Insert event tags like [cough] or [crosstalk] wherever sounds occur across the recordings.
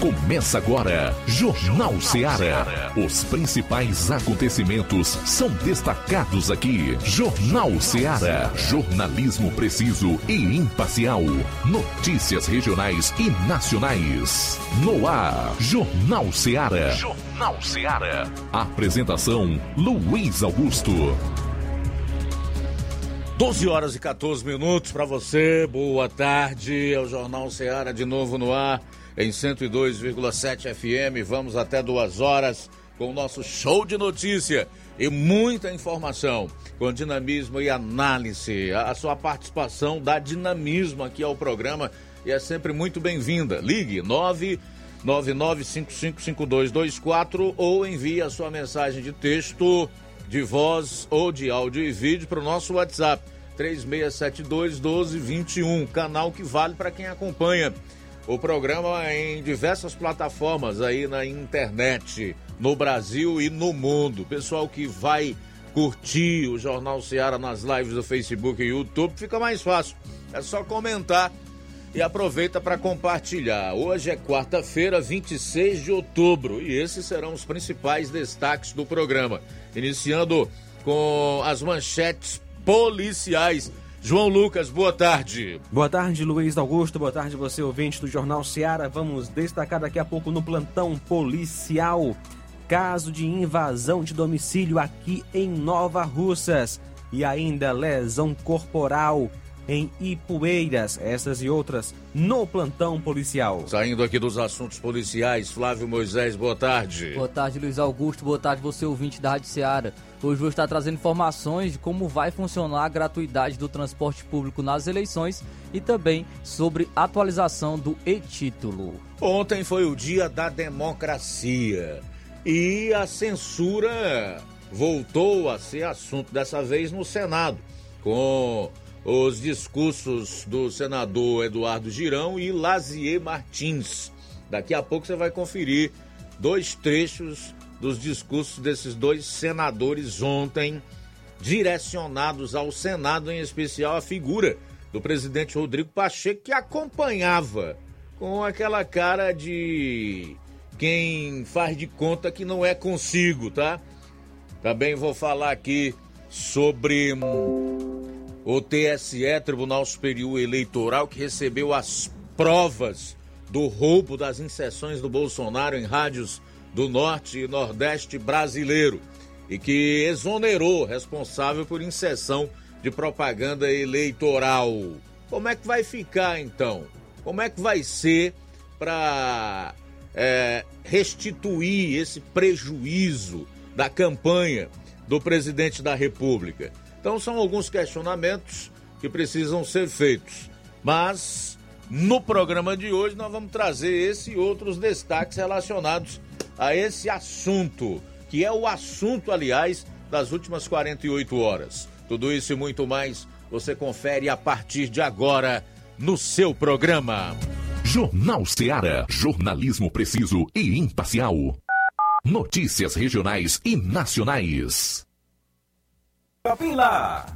Começa agora, Jornal Ceará. Os principais acontecimentos são destacados aqui. Jornal Ceará. Jornalismo preciso e imparcial. Notícias regionais e nacionais. No ar, Jornal Ceará. Jornal Ceará. Apresentação: Luiz Augusto. 12 horas e 14 minutos para você. Boa tarde. É o Jornal Ceará de novo no ar em 102,7 FM. Vamos até duas horas com o nosso show de notícia e muita informação com dinamismo e análise. A sua participação dá dinamismo aqui ao programa e é sempre muito bem-vinda. Ligue 999555224 ou envie a sua mensagem de texto de voz ou de áudio e vídeo para o nosso WhatsApp 3672 1221, canal que vale para quem acompanha o programa em diversas plataformas aí na internet, no Brasil e no mundo. Pessoal que vai curtir o Jornal Seara nas lives do Facebook e YouTube, fica mais fácil. É só comentar e aproveita para compartilhar. Hoje é quarta-feira, 26 de outubro, e esses serão os principais destaques do programa. Iniciando com as manchetes policiais. João Lucas, boa tarde. Boa tarde, Luiz Augusto. Boa tarde, você ouvinte do Jornal Seara. Vamos destacar daqui a pouco no plantão policial. Caso de invasão de domicílio aqui em Nova Russas. E ainda lesão corporal em Ipueiras, essas e outras no plantão policial. Saindo aqui dos assuntos policiais, Flávio Moisés, boa tarde. Boa tarde, Luiz Augusto, boa tarde você ouvinte da Rádio Ceará. Hoje vou estar trazendo informações de como vai funcionar a gratuidade do transporte público nas eleições e também sobre atualização do e-título. Ontem foi o dia da democracia e a censura voltou a ser assunto dessa vez no Senado, com os discursos do senador Eduardo Girão e Lazier Martins. Daqui a pouco você vai conferir dois trechos dos discursos desses dois senadores ontem, direcionados ao Senado, em especial a figura do presidente Rodrigo Pacheco, que acompanhava com aquela cara de quem faz de conta que não é consigo, tá? Também vou falar aqui sobre o TSE, Tribunal Superior Eleitoral, que recebeu as provas do roubo das inserções do Bolsonaro em rádios do Norte e Nordeste brasileiro e que exonerou responsável por inserção de propaganda eleitoral. Como é que vai ficar então? Como é que vai ser para é, restituir esse prejuízo da campanha do presidente da República? Então são alguns questionamentos que precisam ser feitos. Mas no programa de hoje nós vamos trazer esse e outros destaques relacionados a esse assunto, que é o assunto, aliás, das últimas 48 horas. Tudo isso e muito mais você confere a partir de agora no seu programa. Jornal Ceará, jornalismo preciso e imparcial. Notícias regionais e nacionais. Lá.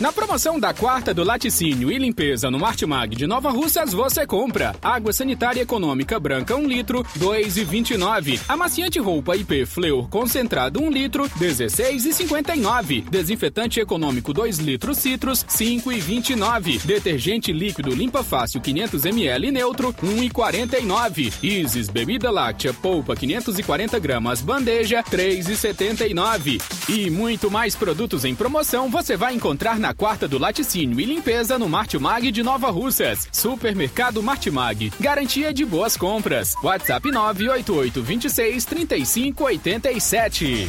Na promoção da quarta do laticínio e limpeza no Martimag de Nova Russas, você compra água sanitária econômica branca 1 litro, 2,29. Amaciante roupa IP Fleur concentrado 1 litro, 16,59. Desinfetante econômico 2 litros Citrus, 5,29. Detergente líquido limpa fácil 500 ml neutro, 1,49. Isis bebida láctea polpa 540 gramas bandeja, 3,79. E muito mais produtos em promoção você vai encontrar na na quarta do laticínio e limpeza no Martimag de Nova Russas. Supermercado Martimag. Garantia de boas compras. WhatsApp 988 26 35 87.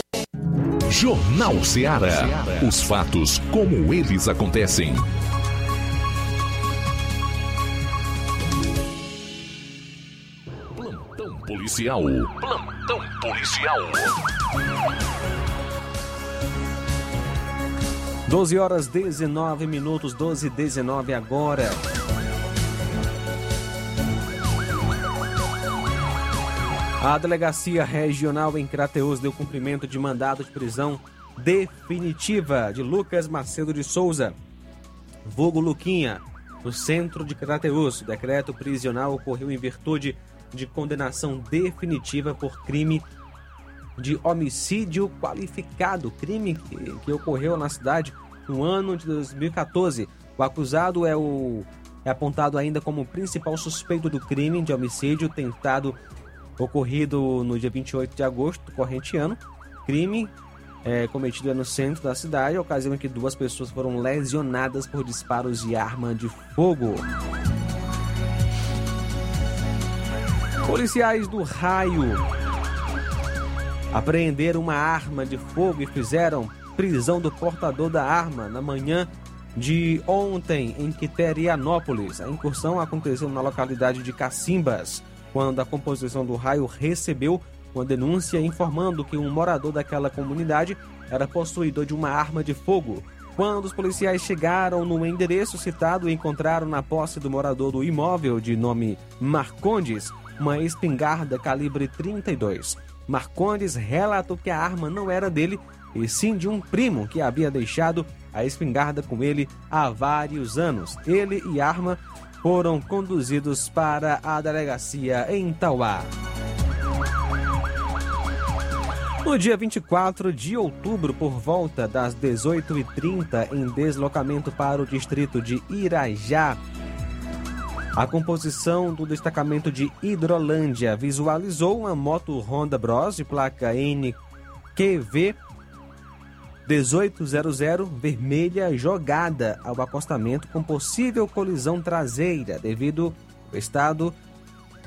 Jornal Ceará. Os fatos como eles acontecem. Plantão policial. Plantão policial. 12 horas 19 minutos, 12 e 19 agora. A Delegacia Regional em Crateus deu cumprimento de mandado de prisão definitiva de Lucas Macedo de Souza, vulgo Luquinha, no centro de Crateus. O decreto prisional ocorreu em virtude de condenação definitiva por crime de homicídio qualificado, crime que, que ocorreu na cidade no ano de 2014. O acusado é o é apontado ainda como principal suspeito do crime de homicídio tentado ocorrido no dia 28 de agosto do corrente ano. Crime é, cometido no centro da cidade, ocasião em que duas pessoas foram lesionadas por disparos de arma de fogo. Policiais do Raio apreenderam uma arma de fogo e fizeram prisão do portador da arma na manhã de ontem em Quiterianópolis. A incursão aconteceu na localidade de Cacimbas, quando a composição do raio recebeu uma denúncia informando que um morador daquela comunidade era possuidor de uma arma de fogo. Quando os policiais chegaram no endereço citado, encontraram na posse do morador do imóvel de nome Marcondes uma espingarda calibre 32. Marcondes relatou que a arma não era dele, e sim de um primo que havia deixado a espingarda com ele há vários anos. Ele e a arma foram conduzidos para a delegacia em Tauá. No dia 24 de outubro, por volta das 18h30, em deslocamento para o distrito de Irajá, a composição do destacamento de Hidrolândia visualizou uma moto Honda Bros de placa NQV 1800 vermelha jogada ao acostamento com possível colisão traseira devido ao estado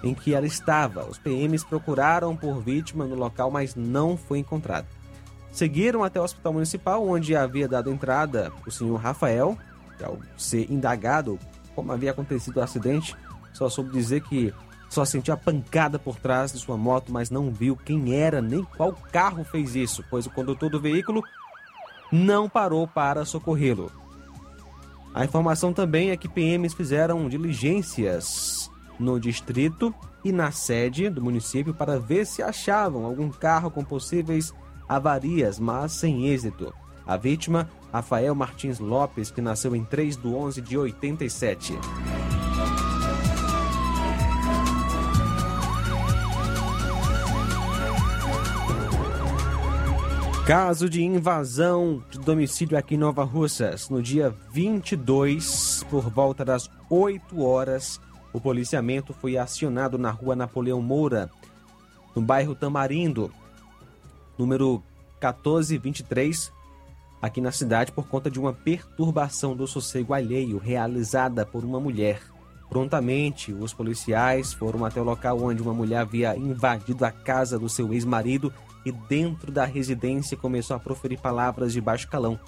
em que ela estava. Os PMs procuraram por vítima no local, mas não foi encontrado. Seguiram até o hospital municipal, onde havia dado entrada o senhor Rafael, que ao ser indagado como havia acontecido o acidente, só soube dizer que só sentiu a pancada por trás de sua moto, mas não viu quem era nem qual carro fez isso, pois o condutor do veículo não parou para socorrê-lo. A informação também é que PMs fizeram diligências no distrito e na sede do município para ver se achavam algum carro com possíveis avarias, mas sem êxito. A vítima, Rafael Martins Lopes, que nasceu em 3 de 11 de 87. Caso de invasão de domicílio aqui em Nova Russas. No dia 22, por volta das 8 horas, o policiamento foi acionado na rua Napoleão Moura, no bairro Tamarindo, número 1423, aqui na cidade, por conta de uma perturbação do sossego alheio realizada por uma mulher. Prontamente, os policiais foram até o local onde uma mulher havia invadido a casa do seu ex-marido e, dentro da residência, começou a proferir palavras de baixo calão.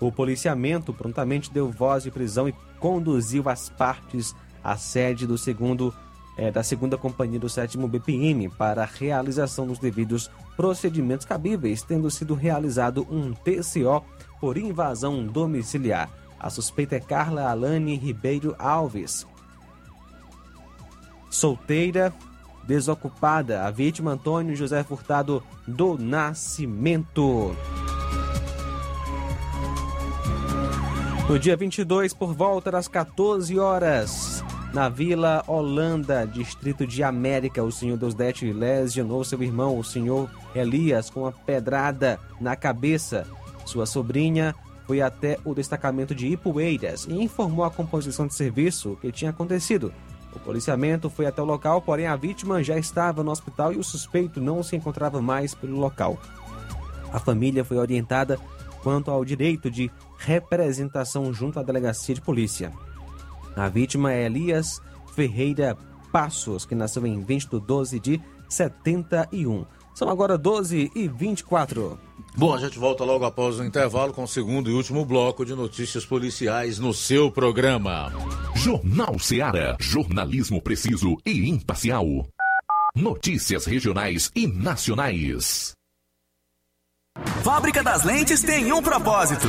O policiamento prontamente deu voz de prisão e conduziu as partes à sede do segundo eh, da segunda companhia do sétimo BPM para a realização dos devidos procedimentos cabíveis, tendo sido realizado um TCO por invasão domiciliar. A suspeita é Carla Alane Ribeiro Alves, solteira, desocupada. A vítima Antônio José Furtado do Nascimento. No dia 22, por volta das 14 horas, na Vila Holanda, distrito de América, o senhor Deusdete lesionou seu irmão, o senhor Elias, com uma pedrada na cabeça. Sua sobrinha foi até o destacamento de Ipueiras e informou a composição de serviço o que tinha acontecido. O policiamento foi até o local, porém a vítima já estava no hospital e o suspeito não se encontrava mais pelo local. A família foi orientada quanto ao direito de representação junto à delegacia de polícia. A vítima é Elias Ferreira Passos, que nasceu em 20 de 12 de 71. São agora 12 e 24. Bom, a gente volta logo após o intervalo com o segundo e último bloco de notícias policiais no seu programa. Jornal Seara. Jornalismo preciso e imparcial. Notícias regionais e nacionais. Fábrica das Lentes tem um propósito: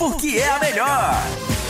porque é a melhor.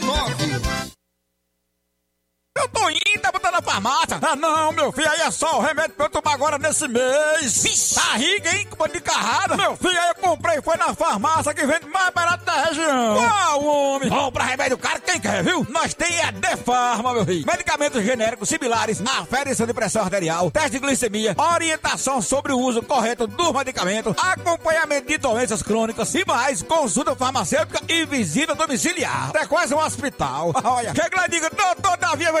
Eu tô indo, tá botando na farmácia. Ah, não, meu filho, aí é só o remédio pra eu tomar agora nesse mês. Vixe. Barriga, hein, com de carrada. Meu filho, aí eu comprei, foi na farmácia que vende mais barato da região. Qual, homem? Compra remédio caro, quem quer, viu? Nós tem é Defarma, meu filho. Medicamentos genéricos similares, aferição de pressão arterial, teste de glicemia, orientação sobre o uso correto do medicamento, acompanhamento de doenças crônicas e mais, consulta farmacêutica e visita domiciliar. É quase um hospital. Olha, chega lá e diga, doutor Davi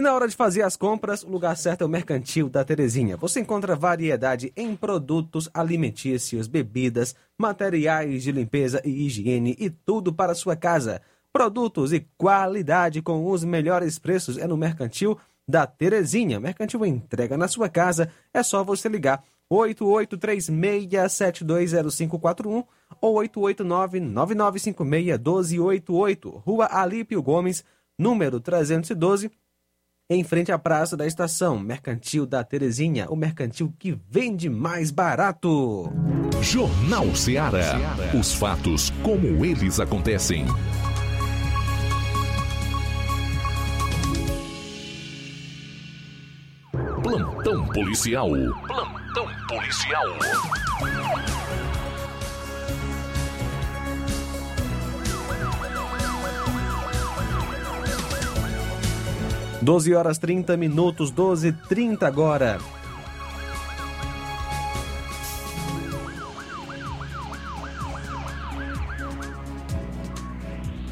E na hora de fazer as compras, o lugar certo é o Mercantil da Terezinha. Você encontra variedade em produtos alimentícios, bebidas, materiais de limpeza e higiene e tudo para a sua casa. Produtos e qualidade com os melhores preços é no Mercantil da Terezinha. Mercantil entrega na sua casa, é só você ligar 8836720541 ou 889-9956-1288, Rua Alípio Gomes, número 312, em frente à Praça da Estação, Mercantil da Terezinha, o mercantil que vende mais barato. Jornal Ceará. Os fatos como eles acontecem. Plantão policial. Plantão policial. 12 horas 30 minutos, 12 e 30 agora.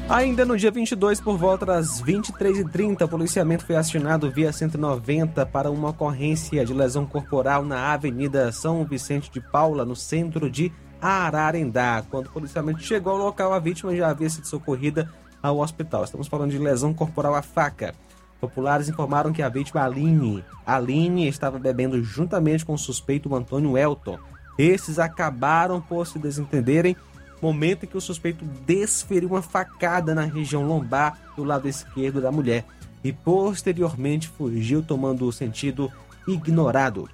Ainda no dia 22, por volta das 23h30, o policiamento foi acionado via 190 para uma ocorrência de lesão corporal na Avenida São Vicente de Paula, no centro de Ararendá. Quando o policiamento chegou ao local, a vítima já havia sido socorrida ao hospital. Estamos falando de lesão corporal à faca. Populares informaram que a vítima Aline, Aline estava bebendo juntamente com o suspeito Antônio Elton. Esses acabaram por se desentenderem momento em que o suspeito desferiu uma facada na região lombar do lado esquerdo da mulher e posteriormente fugiu tomando o sentido ignorado.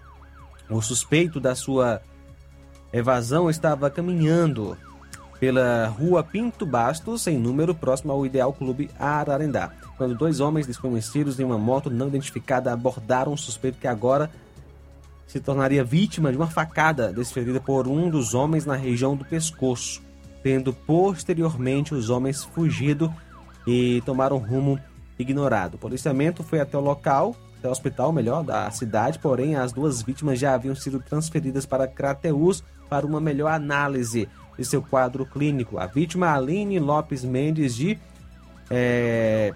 O suspeito da sua evasão estava caminhando pela rua Pinto Bastos, em número próximo ao Ideal Clube Ararendá, quando dois homens desconhecidos em uma moto não identificada abordaram um suspeito que agora se tornaria vítima de uma facada desferida por um dos homens na região do pescoço tendo posteriormente os homens fugido e tomaram rumo ignorado. O policiamento foi até o local, até o hospital, melhor, da cidade, porém as duas vítimas já haviam sido transferidas para Crateus para uma melhor análise de seu quadro clínico. A vítima, Aline Lopes Mendes, de. É,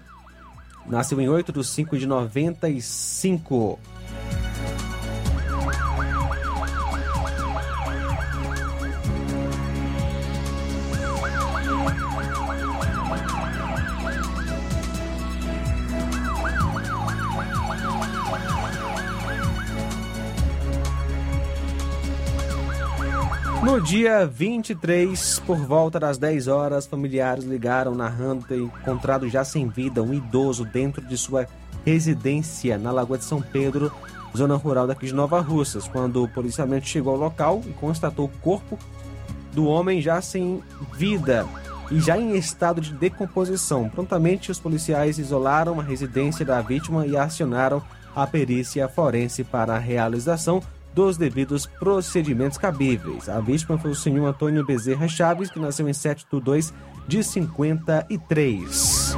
nasceu em 8 de 5 de 95. No dia 23, por volta das 10 horas, familiares ligaram narrando ter encontrado já sem vida um idoso dentro de sua residência na Lagoa de São Pedro, zona rural daqui de Nova Russas, quando o policiamento chegou ao local e constatou o corpo do homem já sem vida e já em estado de decomposição. Prontamente, os policiais isolaram a residência da vítima e acionaram a perícia forense para a realização dos devidos procedimentos cabíveis. A vítima foi o senhor Antônio Bezerra Chaves, que nasceu em 7 de 2 de 53.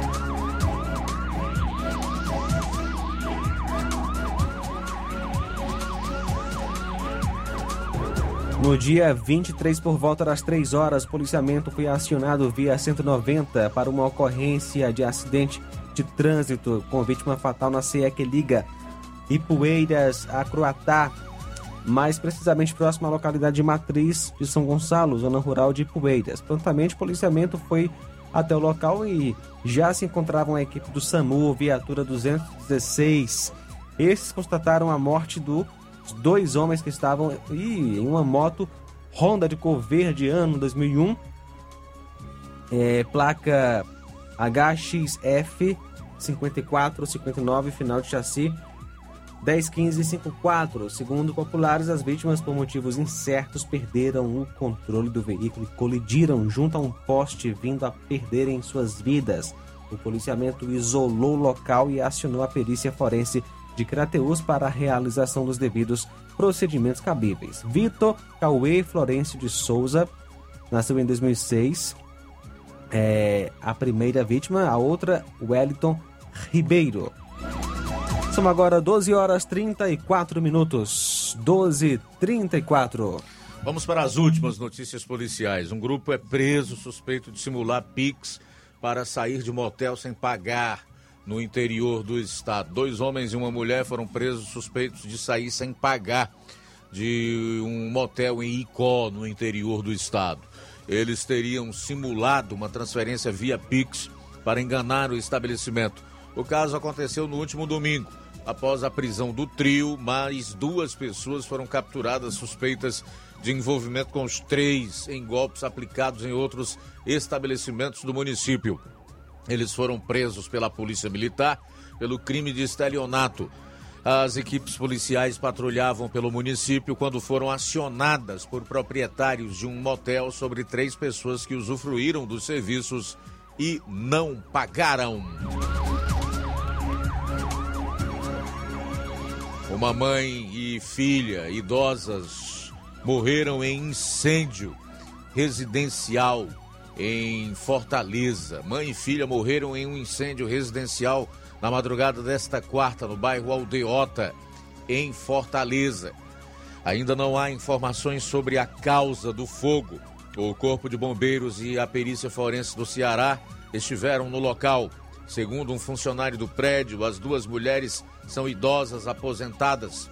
No dia 23, por volta das 3 horas, policiamento foi acionado via 190 para uma ocorrência de acidente de trânsito com vítima fatal na CE que liga Ipueiras a Croatá, mais precisamente próximo à localidade de Matriz de São Gonçalo, zona rural de Ipueiras. Prontamente, o policiamento foi até o local e já se encontravam a equipe do SAMU, viatura 216. Esses constataram a morte dos dois homens que estavam em uma moto Honda de cor verde, ano 2001, é, placa HXF 5459, final de chassi 101554. Segundo populares, as vítimas, por motivos incertos, perderam o controle do veículo e colidiram junto a um poste, vindo a perderem suas vidas. O policiamento isolou o local e acionou a perícia forense de Crateus para a realização dos devidos procedimentos cabíveis. Vitor Cauê Florencio de Souza nasceu em 2006. É, a primeira vítima, a outra, Wellington Ribeiro. São agora 12 horas 34 minutos. 12 34. Vamos para as últimas notícias policiais. Um grupo é preso suspeito de simular Pix para sair de motel sem pagar no interior do estado. Dois homens e uma mulher foram presos suspeitos de sair sem pagar de um motel em Icó, no interior do estado. Eles teriam simulado uma transferência via Pix para enganar o estabelecimento. O caso aconteceu no último domingo. Após a prisão do trio, mais duas pessoas foram capturadas suspeitas de envolvimento com os três em golpes aplicados em outros estabelecimentos do município. Eles foram presos pela Polícia Militar pelo crime de estelionato. As equipes policiais patrulhavam pelo município quando foram acionadas por proprietários de um motel sobre três pessoas que usufruíram dos serviços e não pagaram. Uma mãe e filha idosas morreram em incêndio residencial em Fortaleza. Mãe e filha morreram em um incêndio residencial na madrugada desta quarta no bairro Aldeota, em Fortaleza. Ainda não há informações sobre a causa do fogo. O Corpo de Bombeiros e a Perícia Forense do Ceará estiveram no local. Segundo um funcionário do prédio, as duas mulheres são idosas aposentadas,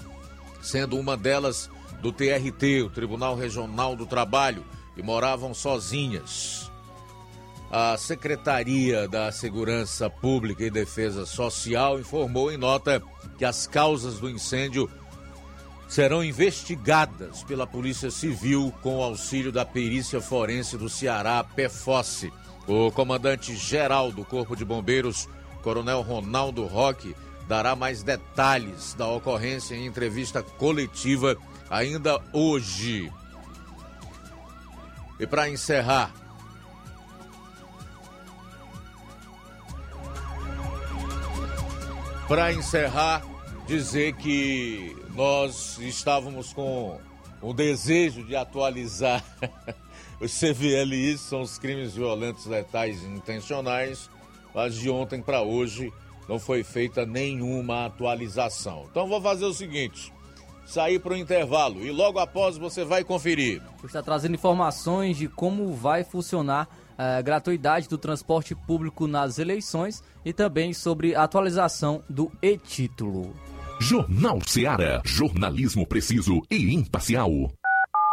sendo uma delas do TRT, o Tribunal Regional do Trabalho, e moravam sozinhas. A Secretaria da Segurança Pública e Defesa Social informou em nota que as causas do incêndio serão investigadas pela Polícia Civil com auxílio da Perícia Forense do Ceará, PFOSSE. O comandante-geral do Corpo de Bombeiros, Coronel Ronaldo Roque, dará mais detalhes da ocorrência em entrevista coletiva ainda hoje. E para encerrar, para encerrar, dizer que nós estávamos com o desejo de atualizar [laughs] os CVLIs, são os crimes violentos letais intencionais, mas de ontem para hoje não foi feita nenhuma atualização. Então vou fazer o seguinte: sair para o intervalo e logo após você vai conferir. Está trazendo informações de como vai funcionar a gratuidade do transporte público nas eleições e também sobre a atualização do e-título. Jornal Seara. Jornalismo preciso e imparcial.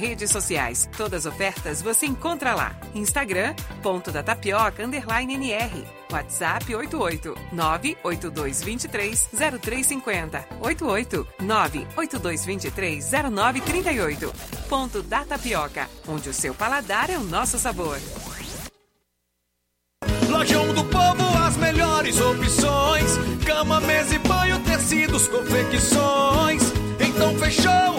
redes sociais. Todas as ofertas você encontra lá. Instagram, ponto da tapioca, underline NR. WhatsApp 88 98223 0350. 88 98223 0938. Ponto da Tapioca, onde o seu paladar é o nosso sabor. Lojão do Povo, as melhores opções: cama, mesa e banho, tecidos, confecções. Então fechou,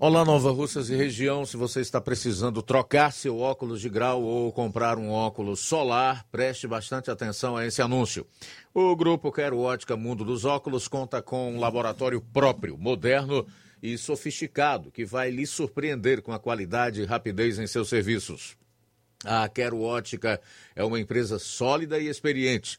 Olá, Nova Russas e região. Se você está precisando trocar seu óculos de grau ou comprar um óculos solar, preste bastante atenção a esse anúncio. O grupo Quero Ótica Mundo dos Óculos conta com um laboratório próprio, moderno e sofisticado, que vai lhe surpreender com a qualidade e rapidez em seus serviços. A Quero Ótica é uma empresa sólida e experiente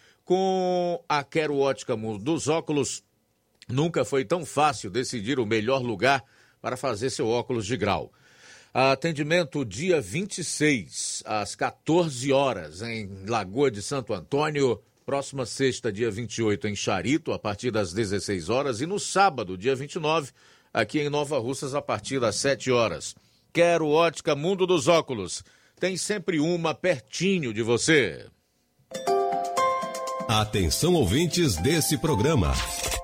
Com a Quero Ótica Mundo dos Óculos, nunca foi tão fácil decidir o melhor lugar para fazer seu óculos de grau. Atendimento dia 26, às 14 horas, em Lagoa de Santo Antônio. Próxima sexta, dia 28, em Charito, a partir das 16 horas. E no sábado, dia 29, aqui em Nova Russas, a partir das 7 horas. Quero ótica Mundo dos Óculos. Tem sempre uma pertinho de você. Atenção ouvintes desse programa.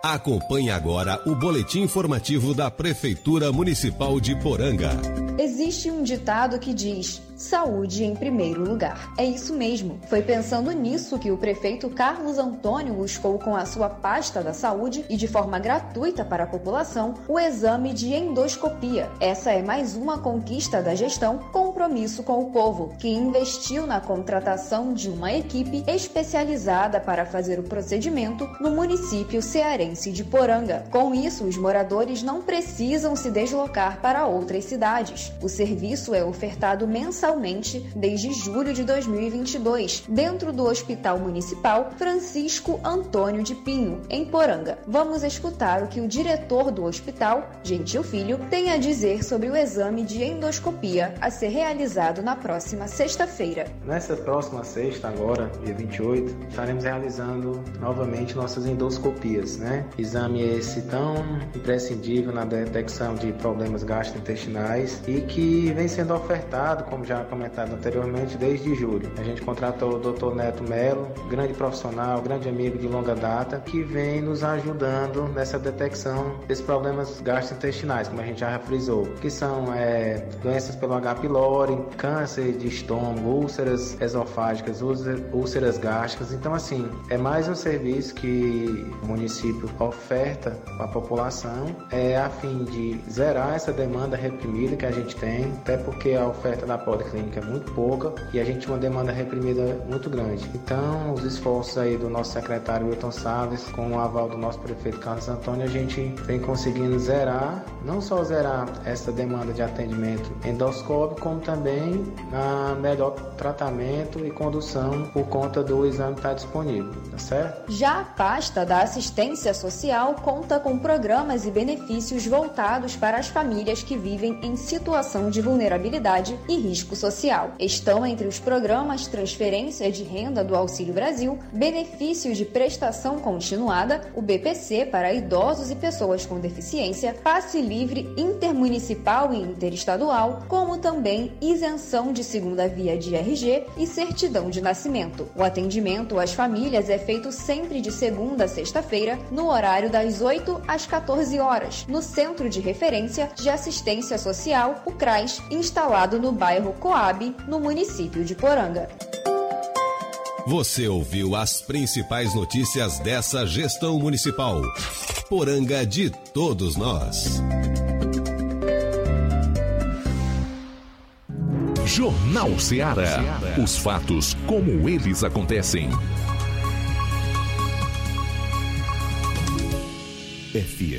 Acompanhe agora o boletim informativo da Prefeitura Municipal de Poranga. Existe um ditado que diz: saúde em primeiro lugar. É isso mesmo. Foi pensando nisso que o prefeito Carlos Antônio buscou com a sua pasta da saúde e de forma gratuita para a população o exame de endoscopia. Essa é mais uma conquista da gestão Compromisso com o Povo, que investiu na contratação de uma equipe especializada para fazer o procedimento no município cearense de Poranga. Com isso, os moradores não precisam se deslocar para outras cidades. O serviço é ofertado mensalmente desde julho de 2022, dentro do Hospital Municipal Francisco Antônio de Pinho, em Poranga. Vamos escutar o que o diretor do hospital, Gentil Filho, tem a dizer sobre o exame de endoscopia a ser realizado na próxima sexta-feira. Nessa próxima sexta, agora, dia 28, estaremos realizando novamente nossas endoscopias, né? Exame esse tão imprescindível na detecção de problemas gastrointestinais e que vem sendo ofertado, como já comentado anteriormente, desde julho. A gente contratou o Dr. Neto Melo, grande profissional, grande amigo de longa data, que vem nos ajudando nessa detecção desses problemas gastrointestinais, como a gente já frisou, que são é, doenças pelo H. pylori, câncer de estômago, úlceras esofágicas, úlceras gástricas. Então, assim, é mais um serviço que o município oferta a população, é a fim de zerar essa demanda reprimida que a gente tem, até porque a oferta da policlínica é muito pouca e a gente tem uma demanda reprimida muito grande. Então, os esforços aí do nosso secretário Wilton Salles, com o aval do nosso prefeito Carlos Antônio, a gente vem conseguindo zerar, não só zerar essa demanda de atendimento endoscópico, como também a melhor tratamento e condução por conta do exame estar disponível, tá certo? Já a pasta da assistência social conta com programas e benefícios voltados para as famílias que vivem em situação de vulnerabilidade e risco social. Estão entre os programas transferência de renda do Auxílio Brasil, benefícios de prestação continuada, o BPC para idosos e pessoas com deficiência, passe livre intermunicipal e interestadual, como também isenção de segunda via de RG e certidão de nascimento. O atendimento às famílias é feito sempre de segunda a sexta-feira, no horário das 8 às 14 horas, no Centro de Referência de Assistência Social, o CRAS, instalado no bairro Coab, no município de Poranga. Você ouviu as principais notícias dessa gestão municipal. Poranga de todos nós. Jornal Ceará. Os fatos como eles acontecem. FM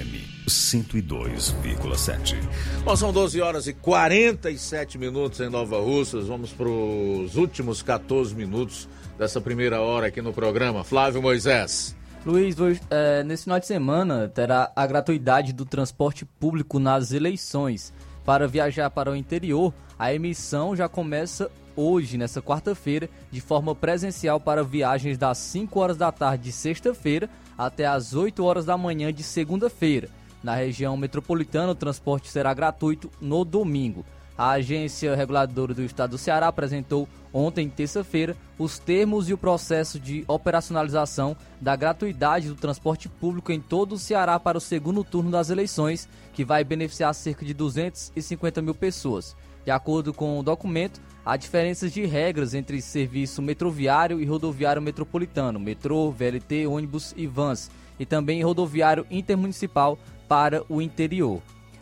102,7. Bom, são 12 horas e 47 minutos em Nova Russas. Vamos para os últimos 14 minutos dessa primeira hora aqui no programa. Flávio Moisés. Luiz, é, nesse final de semana terá a gratuidade do transporte público nas eleições. Para viajar para o interior, a emissão já começa hoje, nessa quarta-feira, de forma presencial para viagens das 5 horas da tarde de sexta-feira até as 8 horas da manhã de segunda-feira. Na região metropolitana, o transporte será gratuito no domingo. A agência reguladora do estado do Ceará apresentou ontem, terça-feira, os termos e o processo de operacionalização da gratuidade do transporte público em todo o Ceará para o segundo turno das eleições, que vai beneficiar cerca de 250 mil pessoas. De acordo com o documento, há diferenças de regras entre serviço metroviário e rodoviário metropolitano, metrô, VLT, ônibus e vans, e também rodoviário intermunicipal para o interior.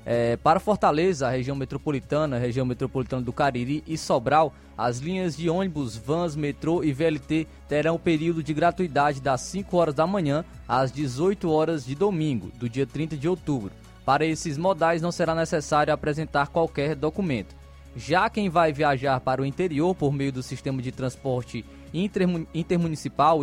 É, para Fortaleza, a região metropolitana, região metropolitana do Cariri e Sobral, as linhas de ônibus, vans, metrô e VLT terão período de gratuidade das 5 horas da manhã às 18 horas de domingo, do dia 30 de outubro. Para esses modais não será necessário apresentar qualquer documento. Já quem vai viajar para o interior por meio do sistema de transporte intermunicipal,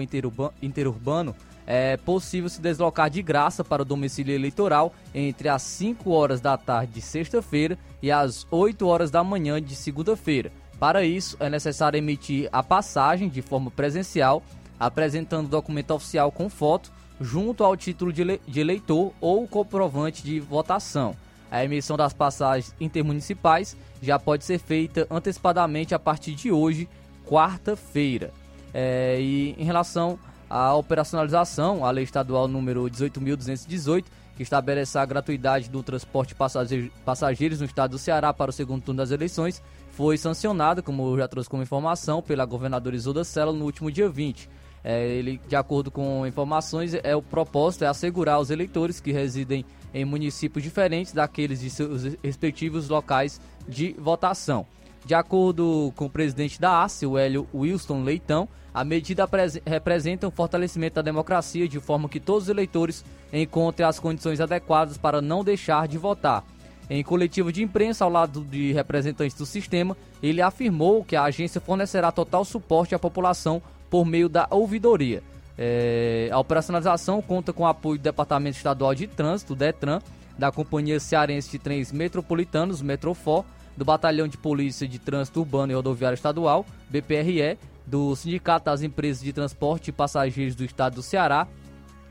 interurbano, é possível se deslocar de graça para o domicílio eleitoral entre as 5 horas da tarde de sexta-feira e as 8 horas da manhã de segunda-feira. Para isso, é necessário emitir a passagem de forma presencial, apresentando documento oficial com foto, junto ao título de eleitor ou comprovante de votação. A emissão das passagens intermunicipais já pode ser feita antecipadamente a partir de hoje, quarta-feira. É, e em relação à operacionalização, a lei estadual número 18.218, que estabelece a gratuidade do transporte de passageiros no estado do Ceará para o segundo turno das eleições, foi sancionada, como já trouxe como informação, pela governadora Isolda Sela no último dia 20. É, ele, de acordo com informações, é o propósito é assegurar aos eleitores que residem em municípios diferentes daqueles de seus respectivos locais de votação. De acordo com o presidente da ACE, o Hélio Wilson Leitão, a medida representa um fortalecimento da democracia de forma que todos os eleitores encontrem as condições adequadas para não deixar de votar. Em coletivo de imprensa ao lado de representantes do sistema, ele afirmou que a agência fornecerá total suporte à população por meio da ouvidoria. É, a operacionalização conta com o apoio do Departamento Estadual de Trânsito, DETRAN, da Companhia Cearense de Trens Metropolitanos, Metrofor, do Batalhão de Polícia de Trânsito Urbano e Rodoviário Estadual, BPRE, do Sindicato das Empresas de Transporte de Passageiros do Estado do Ceará,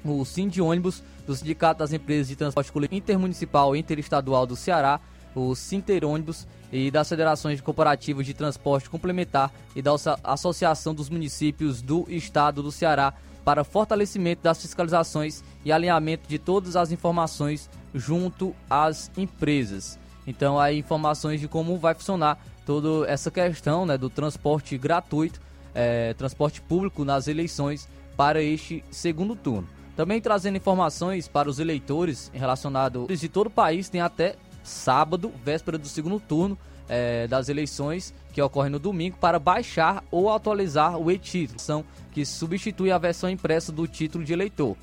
o Sind Ônibus, do Sindicato das Empresas de Transporte Coletivo Intermunicipal e Interestadual do Ceará, o Sinter Ônibus e das Federações Corporativas de Transporte Complementar e da Associação dos Municípios do Estado do Ceará para fortalecimento das fiscalizações e alinhamento de todas as informações junto às empresas. Então, aí informações de como vai funcionar toda essa questão né, do transporte gratuito, é, transporte público nas eleições para este segundo turno. Também trazendo informações para os eleitores relacionados de todo o país, tem até sábado, véspera do segundo turno é, das eleições, que ocorre no domingo, para baixar ou atualizar o e-título, que substitui a versão impressa do título de eleitor.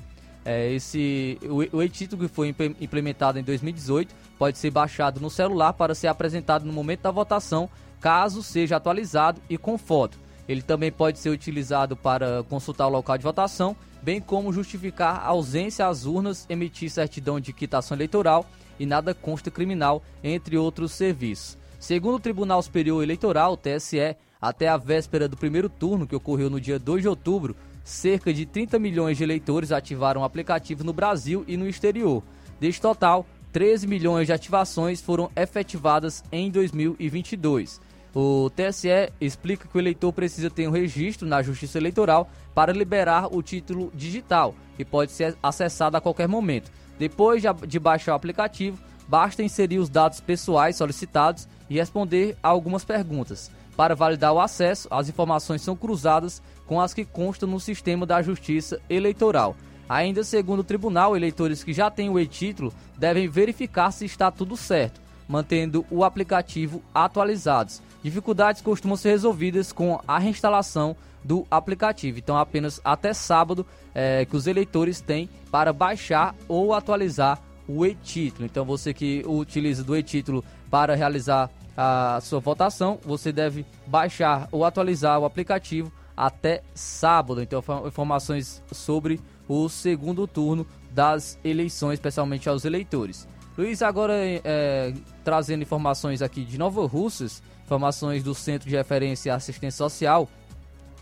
É, esse, o, o e-título que foi implementado em 2018 pode ser baixado no celular para ser apresentado no momento da votação, caso seja atualizado e com foto. Ele também pode ser utilizado para consultar o local de votação, bem como justificar ausência às urnas, emitir certidão de quitação eleitoral e nada consta criminal, entre outros serviços. Segundo o Tribunal Superior Eleitoral, TSE, até a véspera do primeiro turno, que ocorreu no dia 2 de outubro, cerca de 30 milhões de eleitores ativaram o aplicativo no Brasil e no exterior. Deste total, 13 milhões de ativações foram efetivadas em 2022. O TSE explica que o eleitor precisa ter um registro na Justiça Eleitoral para liberar o título digital, que pode ser acessado a qualquer momento. Depois de baixar o aplicativo, basta inserir os dados pessoais solicitados e responder a algumas perguntas. Para validar o acesso, as informações são cruzadas com as que constam no sistema da Justiça Eleitoral. Ainda segundo o tribunal, eleitores que já têm o e-título devem verificar se está tudo certo, mantendo o aplicativo atualizados. Dificuldades costumam ser resolvidas com a reinstalação do aplicativo. Então, apenas até sábado é, que os eleitores têm para baixar ou atualizar o e-título. Então, você que utiliza do e-título para realizar a sua votação, você deve baixar ou atualizar o aplicativo até sábado. Então, informações sobre o segundo turno das eleições, especialmente aos eleitores. Luiz, agora é, trazendo informações aqui de Nova Russas, informações do Centro de Referência e Assistência Social,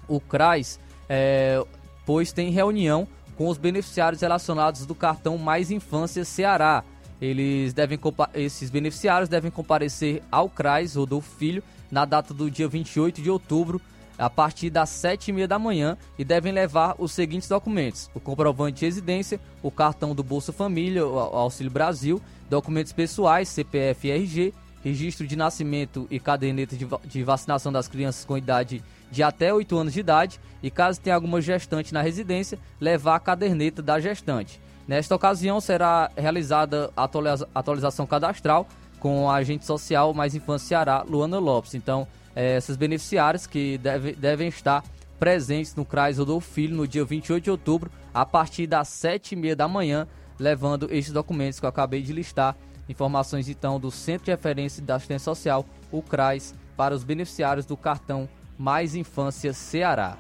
o CRAS, é, pois tem reunião com os beneficiários relacionados do cartão Mais Infância Ceará. Eles devem esses beneficiários devem comparecer ao CRAS Rodolfo Filho na data do dia 28 de outubro a partir das 7h30 da manhã e devem levar os seguintes documentos: o comprovante de residência, o cartão do Bolsa Família, o Auxílio Brasil, documentos pessoais, CPF e RG, registro de nascimento e caderneta de vacinação das crianças com idade de até 8 anos de idade e caso tenha alguma gestante na residência, levar a caderneta da gestante. Nesta ocasião será realizada a atualiza atualização cadastral com a agente social Mais Infância Ceará, Luana Lopes. Então, é, esses beneficiários que deve, devem estar presentes no CRAS Rodolfo Filho no dia 28 de outubro, a partir das 7h30 da manhã, levando estes documentos que eu acabei de listar. Informações então do Centro de Referência da Assistência Social, o CRAS, para os beneficiários do cartão Mais Infância Ceará.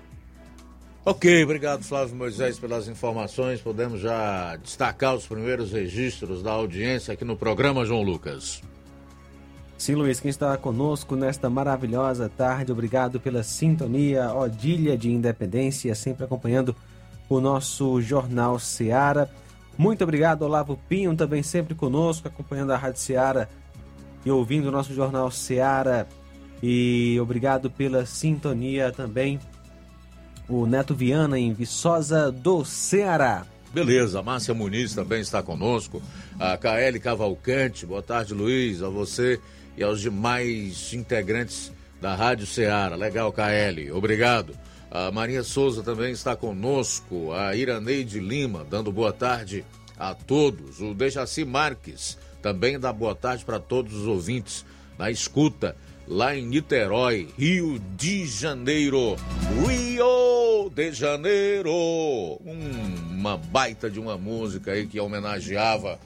Ok, obrigado Flávio Moisés pelas informações. Podemos já destacar os primeiros registros da audiência aqui no programa João Lucas. Sim, Luiz, quem está conosco nesta maravilhosa tarde, obrigado pela sintonia, Odília de Independência, sempre acompanhando o nosso Jornal Seara. Muito obrigado, Olavo Pinho, também sempre conosco, acompanhando a Rádio Seara e ouvindo o nosso Jornal Seara. E obrigado pela sintonia também, o Neto Viana, em Viçosa do Ceará. Beleza, Márcia Muniz também está conosco, a KL Cavalcante, boa tarde, Luiz, a você e aos demais integrantes da Rádio Ceará. Legal, KL, obrigado. A Maria Souza também está conosco, a Iraneide Lima, dando boa tarde a todos. O Dejaci Marques também dá boa tarde para todos os ouvintes na escuta lá em Niterói, Rio de Janeiro. Rio de Janeiro! Uma baita de uma música aí que homenageava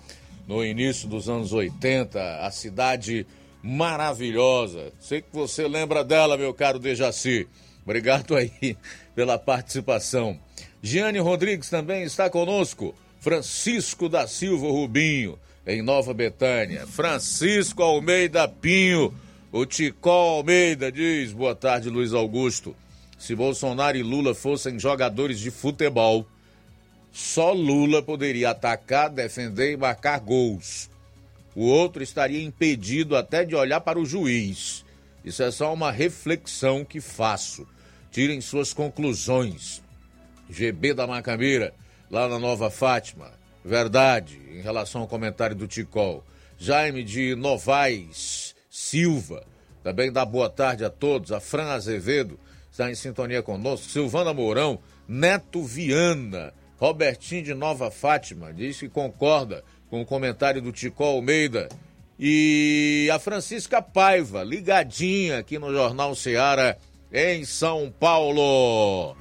no início dos anos 80 a cidade maravilhosa. Sei que você lembra dela, meu caro Dejaci. Obrigado aí pela participação. Giane Rodrigues também está conosco. Francisco da Silva Rubinho, em Nova Betânia. Francisco Almeida Pinho, o Ticó Almeida diz: Boa tarde, Luiz Augusto. Se Bolsonaro e Lula fossem jogadores de futebol, só Lula poderia atacar, defender e marcar gols. O outro estaria impedido até de olhar para o juiz. Isso é só uma reflexão que faço. Tirem suas conclusões. GB da Macambira, lá na Nova Fátima. Verdade, em relação ao comentário do Ticol. Jaime de Novaes Silva, também dá boa tarde a todos. A Fran Azevedo está em sintonia conosco. Silvana Mourão, Neto Viana, Robertinho de Nova Fátima, diz que concorda com o comentário do Ticol Almeida. E a Francisca Paiva, ligadinha aqui no Jornal Seara, em São Paulo.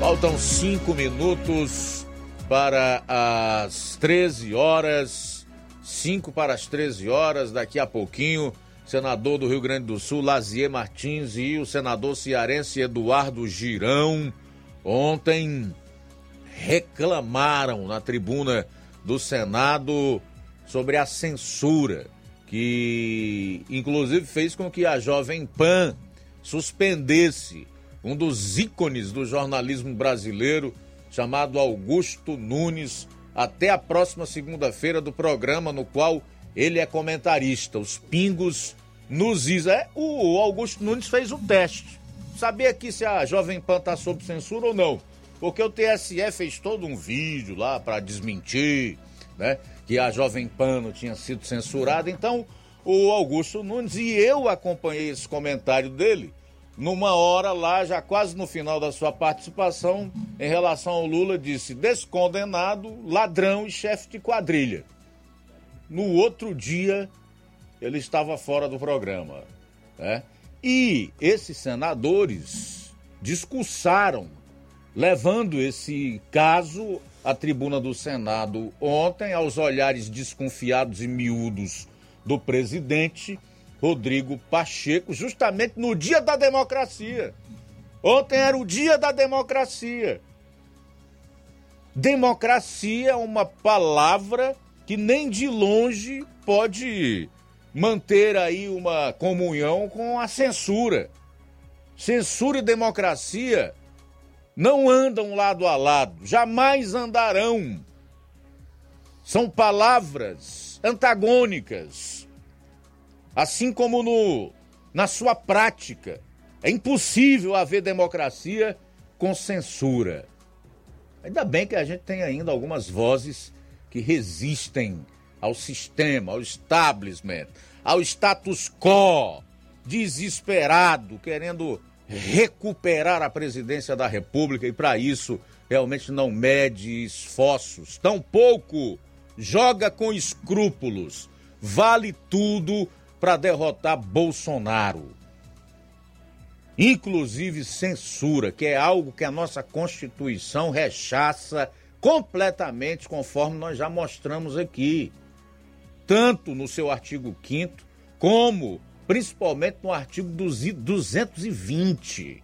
Faltam cinco minutos para as 13 horas. Cinco para as 13 horas. Daqui a pouquinho, senador do Rio Grande do Sul, Lazier Martins, e o senador cearense Eduardo Girão, ontem reclamaram na tribuna do Senado sobre a censura, que inclusive fez com que a Jovem Pan suspendesse um dos ícones do jornalismo brasileiro, chamado Augusto Nunes, até a próxima segunda-feira do programa no qual ele é comentarista. Os Pingos nos Is. É, o Augusto Nunes fez um teste. Sabia aqui se a Jovem Pan está sob censura ou não. Porque o TSE fez todo um vídeo lá para desmentir, né? Que a Jovem Pan não tinha sido censurada. Então, o Augusto Nunes, e eu acompanhei esse comentário dele, numa hora lá, já quase no final da sua participação, em relação ao Lula, disse descondenado, ladrão e chefe de quadrilha. No outro dia, ele estava fora do programa. Né? E esses senadores discursaram, levando esse caso à tribuna do Senado ontem, aos olhares desconfiados e miúdos do presidente Rodrigo Pacheco, justamente no dia da democracia. Ontem era o dia da democracia. Democracia é uma palavra que nem de longe pode manter aí uma comunhão com a censura. Censura e democracia não andam lado a lado, jamais andarão. São palavras antagônicas. Assim como no, na sua prática, é impossível haver democracia com censura. Ainda bem que a gente tem ainda algumas vozes que resistem ao sistema, ao establishment, ao status quo, desesperado, querendo recuperar a presidência da República e, para isso, realmente não mede esforços, tampouco joga com escrúpulos, vale tudo para derrotar Bolsonaro. Inclusive censura, que é algo que a nossa Constituição rechaça completamente, conforme nós já mostramos aqui. Tanto no seu artigo 5 como principalmente no artigo 220.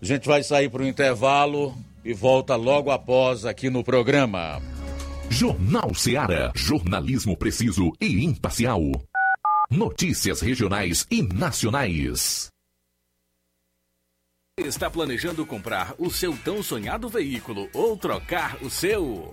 A gente vai sair para o intervalo e volta logo após aqui no programa. Jornal Seara. Jornalismo preciso e imparcial. Notícias regionais e nacionais. Está planejando comprar o seu tão sonhado veículo ou trocar o seu?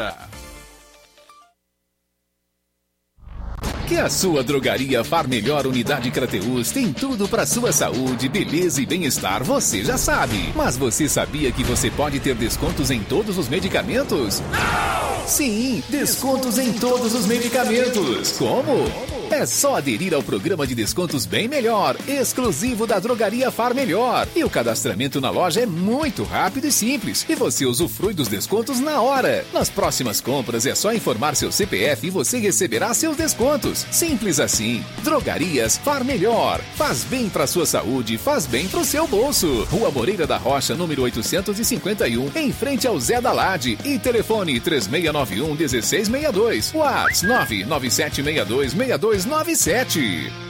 Yeah. Que a sua drogaria Far Melhor Unidade Crateus tem tudo para sua saúde, beleza e bem-estar, você já sabe. Mas você sabia que você pode ter descontos em todos os medicamentos? Não! Sim, descontos em todos os medicamentos. Como? É só aderir ao programa de descontos Bem Melhor, exclusivo da Drogaria Far Melhor. E o cadastramento na loja é muito rápido e simples. E você usufrui dos descontos na hora. Nas próximas compras é só informar seu CPF e você receberá seus descontos. Simples assim. Drogarias Far Melhor. Faz bem para sua saúde, faz bem para o seu bolso. Rua Moreira da Rocha, número 851, em frente ao Zé da Lade. E telefone 3691 1662. WhatsApp 99762 6297.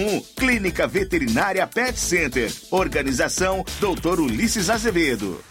981658401. Clínica Veterinária Pet Center. Organização Dr. Ulisses Azevedo.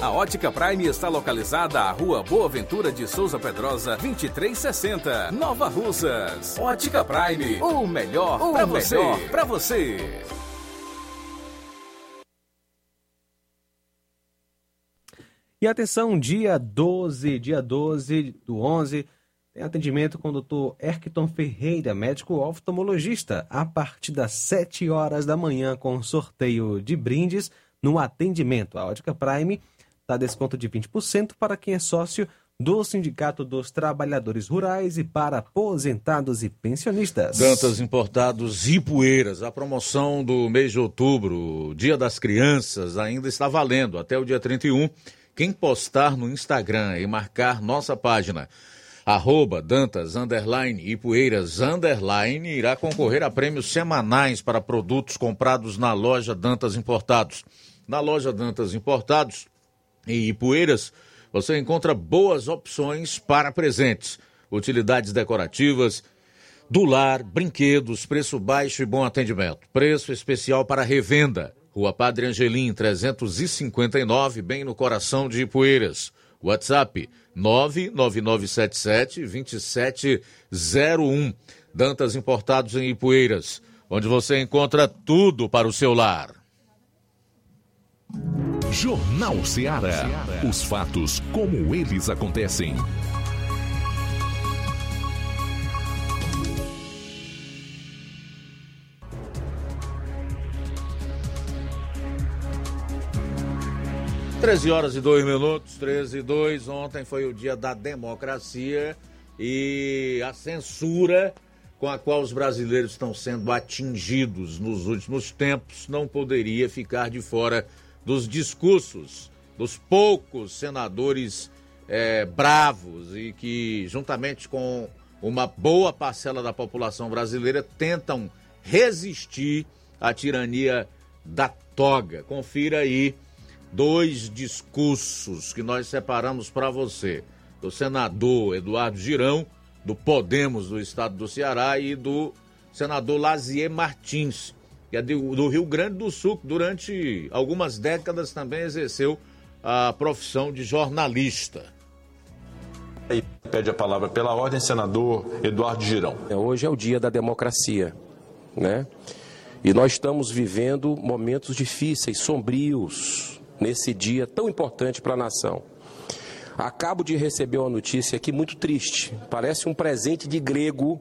A Ótica Prime está localizada à Rua Boa Ventura de Souza Pedrosa, 2360, Nova Russas. Ótica Prime, o melhor para você. Pra você. E atenção, dia 12, dia 12 do 11, tem atendimento com o Dr. Erkton Ferreira, médico oftalmologista, a partir das 7 horas da manhã, com sorteio de brindes no atendimento. A Ótica Prime dá desconto de 20% para quem é sócio do Sindicato dos Trabalhadores Rurais e para aposentados e pensionistas. Dantas Importados e Poeiras. A promoção do mês de outubro, Dia das Crianças, ainda está valendo até o dia 31. Quem postar no Instagram e marcar nossa página arroba Dantas, underline e Poeiras, underline, irá concorrer a prêmios semanais para produtos comprados na loja Dantas Importados. Na loja Dantas Importados e Ipueiras, você encontra boas opções para presentes, utilidades decorativas, do lar, brinquedos, preço baixo e bom atendimento. Preço especial para revenda. Rua Padre Angelim, 359, bem no coração de Ipueiras. WhatsApp 99977-2701. Dantas Importados em Ipueiras, onde você encontra tudo para o seu lar. Jornal Ceará. Os fatos como eles acontecem. Treze horas e dois minutos, 13 e 2. Ontem foi o dia da democracia e a censura com a qual os brasileiros estão sendo atingidos nos últimos tempos não poderia ficar de fora dos discursos dos poucos senadores é, bravos e que, juntamente com uma boa parcela da população brasileira, tentam resistir à tirania da toga. Confira aí dois discursos que nós separamos para você: do senador Eduardo Girão, do Podemos do estado do Ceará, e do senador Lazier Martins, que é do Rio Grande do Sul, que durante algumas décadas também exerceu a profissão de jornalista. Aí pede a palavra pela ordem, senador Eduardo Girão. Hoje é o dia da democracia, né? E nós estamos vivendo momentos difíceis, sombrios, nesse dia tão importante para a nação. Acabo de receber uma notícia aqui muito triste. Parece um presente de grego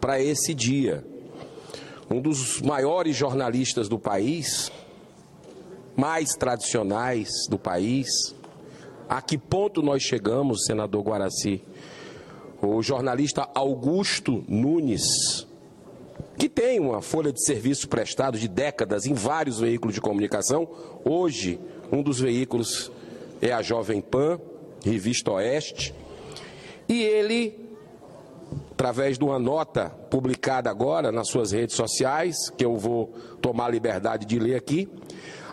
para esse dia. Um dos maiores jornalistas do país, mais tradicionais do país. A que ponto nós chegamos, senador Guaraci? O jornalista Augusto Nunes, que tem uma folha de serviço prestado de décadas em vários veículos de comunicação, hoje um dos veículos é a Jovem Pan, Revista Oeste, e ele, através de uma nota publicada agora nas suas redes sociais, que eu vou tomar liberdade de ler aqui,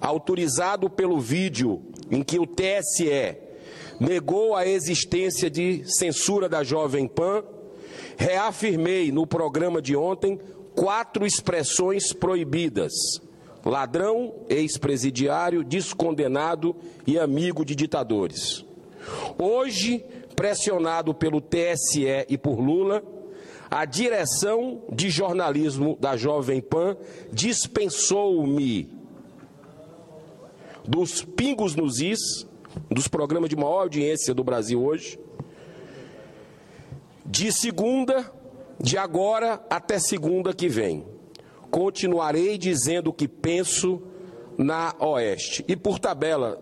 autorizado pelo vídeo em que o TSE negou a existência de censura da Jovem Pan, reafirmei no programa de ontem quatro expressões proibidas: ladrão, ex-presidiário, descondenado e amigo de ditadores. Hoje, pressionado pelo TSE e por Lula, a direção de jornalismo da Jovem Pan dispensou-me dos pingos nos is, dos programas de maior audiência do Brasil hoje, de segunda, de agora até segunda que vem. Continuarei dizendo o que penso na Oeste. E por tabela,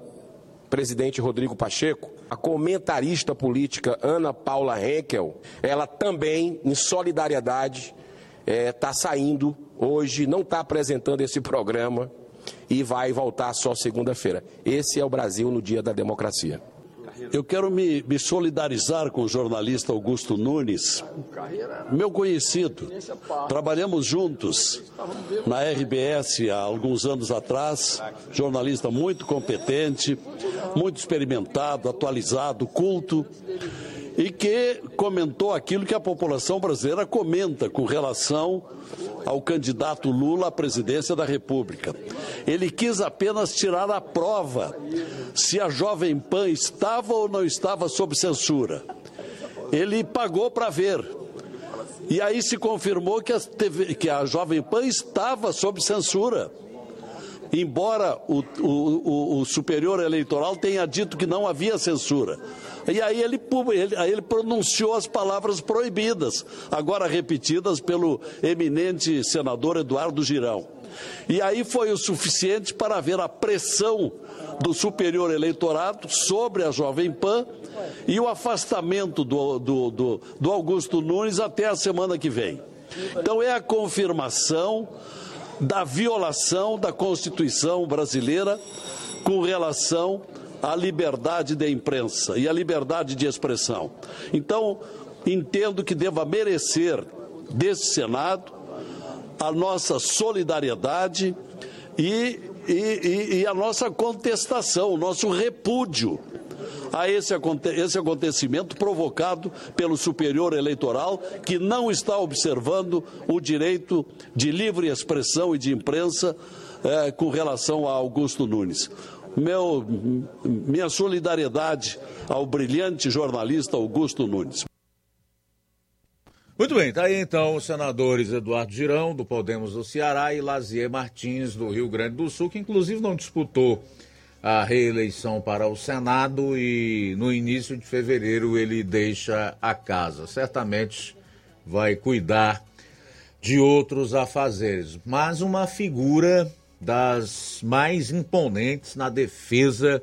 presidente Rodrigo Pacheco, a comentarista política Ana Paula Henkel, ela também, em solidariedade, está é, saindo hoje, não está apresentando esse programa e vai voltar só segunda-feira. Esse é o Brasil no dia da democracia. Eu quero me, me, solidarizar com o jornalista Augusto Nunes, meu conhecido. Trabalhamos juntos na RBS há alguns anos atrás. Jornalista muito competente, muito experimentado, atualizado, culto e que comentou aquilo que a população brasileira comenta com relação ao candidato Lula à presidência da República. Ele quis apenas tirar a prova se a Jovem Pan estava ou não estava sob censura. Ele pagou para ver. E aí se confirmou que a, TV, que a Jovem Pan estava sob censura embora o, o, o, superior eleitoral tenha dito que não havia censura. E aí ele, ele, aí ele pronunciou as palavras proibidas, agora repetidas pelo eminente senador Eduardo Girão. E aí foi o suficiente para ver a pressão do superior eleitorado sobre a Jovem Pan e o afastamento do, do, do, do Augusto Nunes até a semana que vem. Então é a confirmação da violação da Constituição brasileira com relação à liberdade de imprensa e à liberdade de expressão. Então, entendo que deva merecer desse Senado a nossa solidariedade e, e, e, a nossa contestação, o nosso repúdio a esse, esse acontecimento provocado pelo superior eleitoral que não está observando o direito de livre expressão e de imprensa eh, com relação a Augusto Nunes. Meu, minha solidariedade ao brilhante jornalista Augusto Nunes. Muito bem, está aí então os senadores Eduardo Girão, do Podemos do Ceará, e Lazier Martins, do Rio Grande do Sul, que inclusive não disputou a reeleição para o Senado e no início de fevereiro ele deixa a casa. Certamente vai cuidar de outros afazeres, mas uma figura das mais imponentes na defesa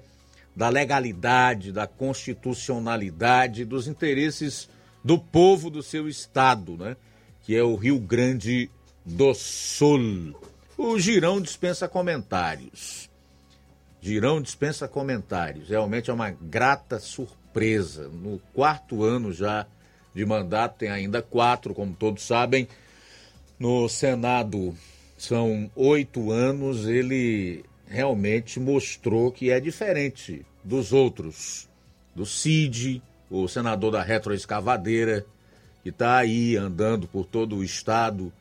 da legalidade, da constitucionalidade, dos interesses do povo do seu estado, né? Que é o Rio Grande do Sul. O Girão dispensa comentários. Girão dispensa comentários. Realmente é uma grata surpresa. No quarto ano já de mandato, tem ainda quatro, como todos sabem. No Senado são oito anos, ele realmente mostrou que é diferente dos outros. Do Cid, o senador da retroescavadeira, que está aí andando por todo o estado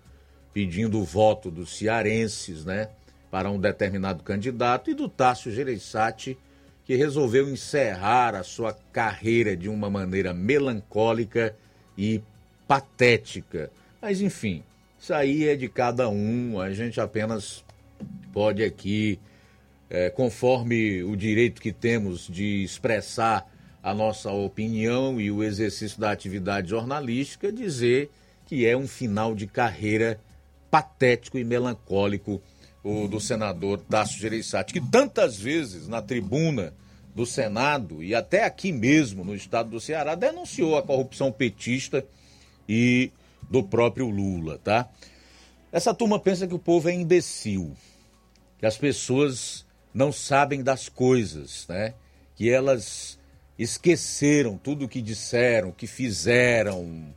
pedindo o voto dos cearenses, né? Para um determinado candidato, e do Tássio Gereissati, que resolveu encerrar a sua carreira de uma maneira melancólica e patética. Mas enfim, isso aí é de cada um, a gente apenas pode aqui, é, conforme o direito que temos de expressar a nossa opinião e o exercício da atividade jornalística, dizer que é um final de carreira patético e melancólico o do senador Dácio Gereissati, que tantas vezes na tribuna do Senado e até aqui mesmo no estado do Ceará denunciou a corrupção petista e do próprio Lula, tá? Essa turma pensa que o povo é imbecil, que as pessoas não sabem das coisas, né? Que elas esqueceram tudo o que disseram, que fizeram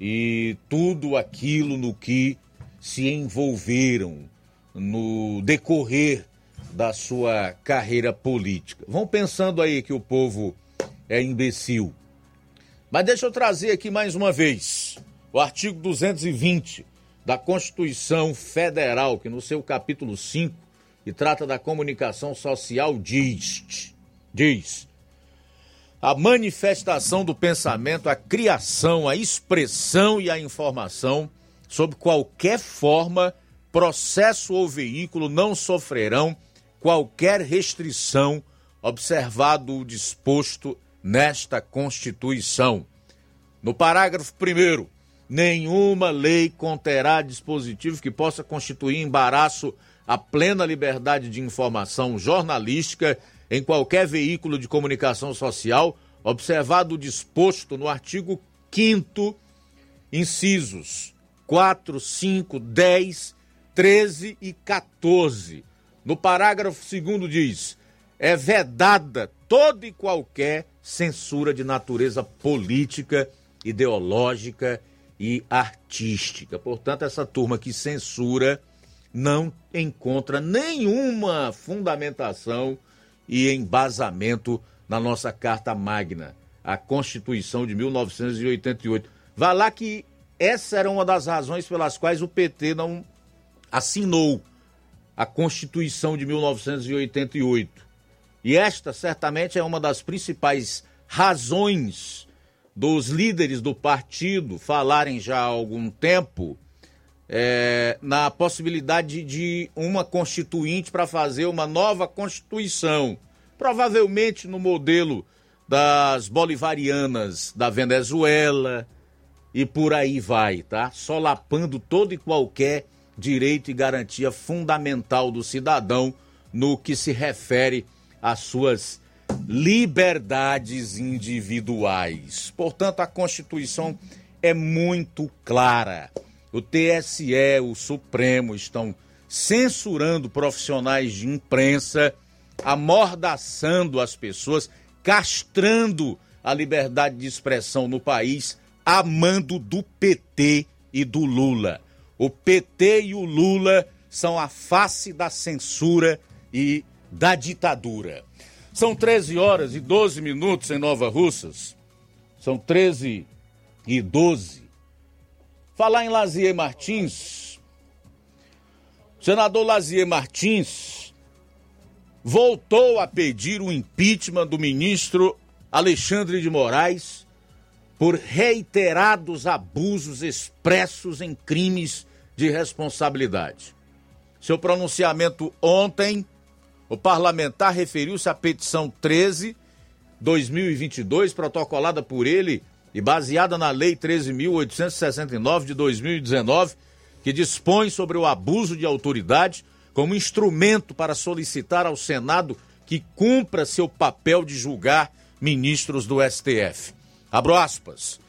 e tudo aquilo no que se envolveram no decorrer da sua carreira política. Vão pensando aí que o povo é imbecil. Mas deixa eu trazer aqui mais uma vez o artigo 220 da Constituição Federal, que no seu capítulo 5, que trata da comunicação social, diz, diz a manifestação do pensamento, a criação, a expressão e a informação sob qualquer forma, processo ou veículo não sofrerão qualquer restrição, observado o disposto nesta Constituição. No parágrafo 1, nenhuma lei conterá dispositivo que possa constituir embaraço à plena liberdade de informação jornalística em qualquer veículo de comunicação social, observado o disposto no artigo 5 incisos 4, 5, 10, 13 e 14. No parágrafo 2 diz: é vedada toda e qualquer censura de natureza política, ideológica e artística. Portanto, essa turma que censura não encontra nenhuma fundamentação e embasamento na nossa Carta Magna, a Constituição de 1988. Vá lá que essa era uma das razões pelas quais o PT não assinou a Constituição de 1988. E esta certamente é uma das principais razões dos líderes do partido falarem já há algum tempo é, na possibilidade de uma constituinte para fazer uma nova Constituição, provavelmente no modelo das bolivarianas da Venezuela, e por aí vai, tá? Solapando todo e qualquer direito e garantia fundamental do cidadão no que se refere às suas liberdades individuais. Portanto, a Constituição é muito clara. O TSE, o Supremo estão censurando profissionais de imprensa, amordaçando as pessoas, castrando a liberdade de expressão no país a mando do PT e do Lula. O PT e o Lula são a face da censura e da ditadura. São 13 horas e 12 minutos em Nova Russas. São 13 e 12. Falar em Lazier Martins. Senador Lazier Martins voltou a pedir o impeachment do ministro Alexandre de Moraes por reiterados abusos expressos em crimes de responsabilidade. Seu pronunciamento ontem, o parlamentar referiu-se à petição 13 2022 protocolada por ele e baseada na lei 13869 de 2019, que dispõe sobre o abuso de autoridade como instrumento para solicitar ao Senado que cumpra seu papel de julgar ministros do STF. Abro aspas.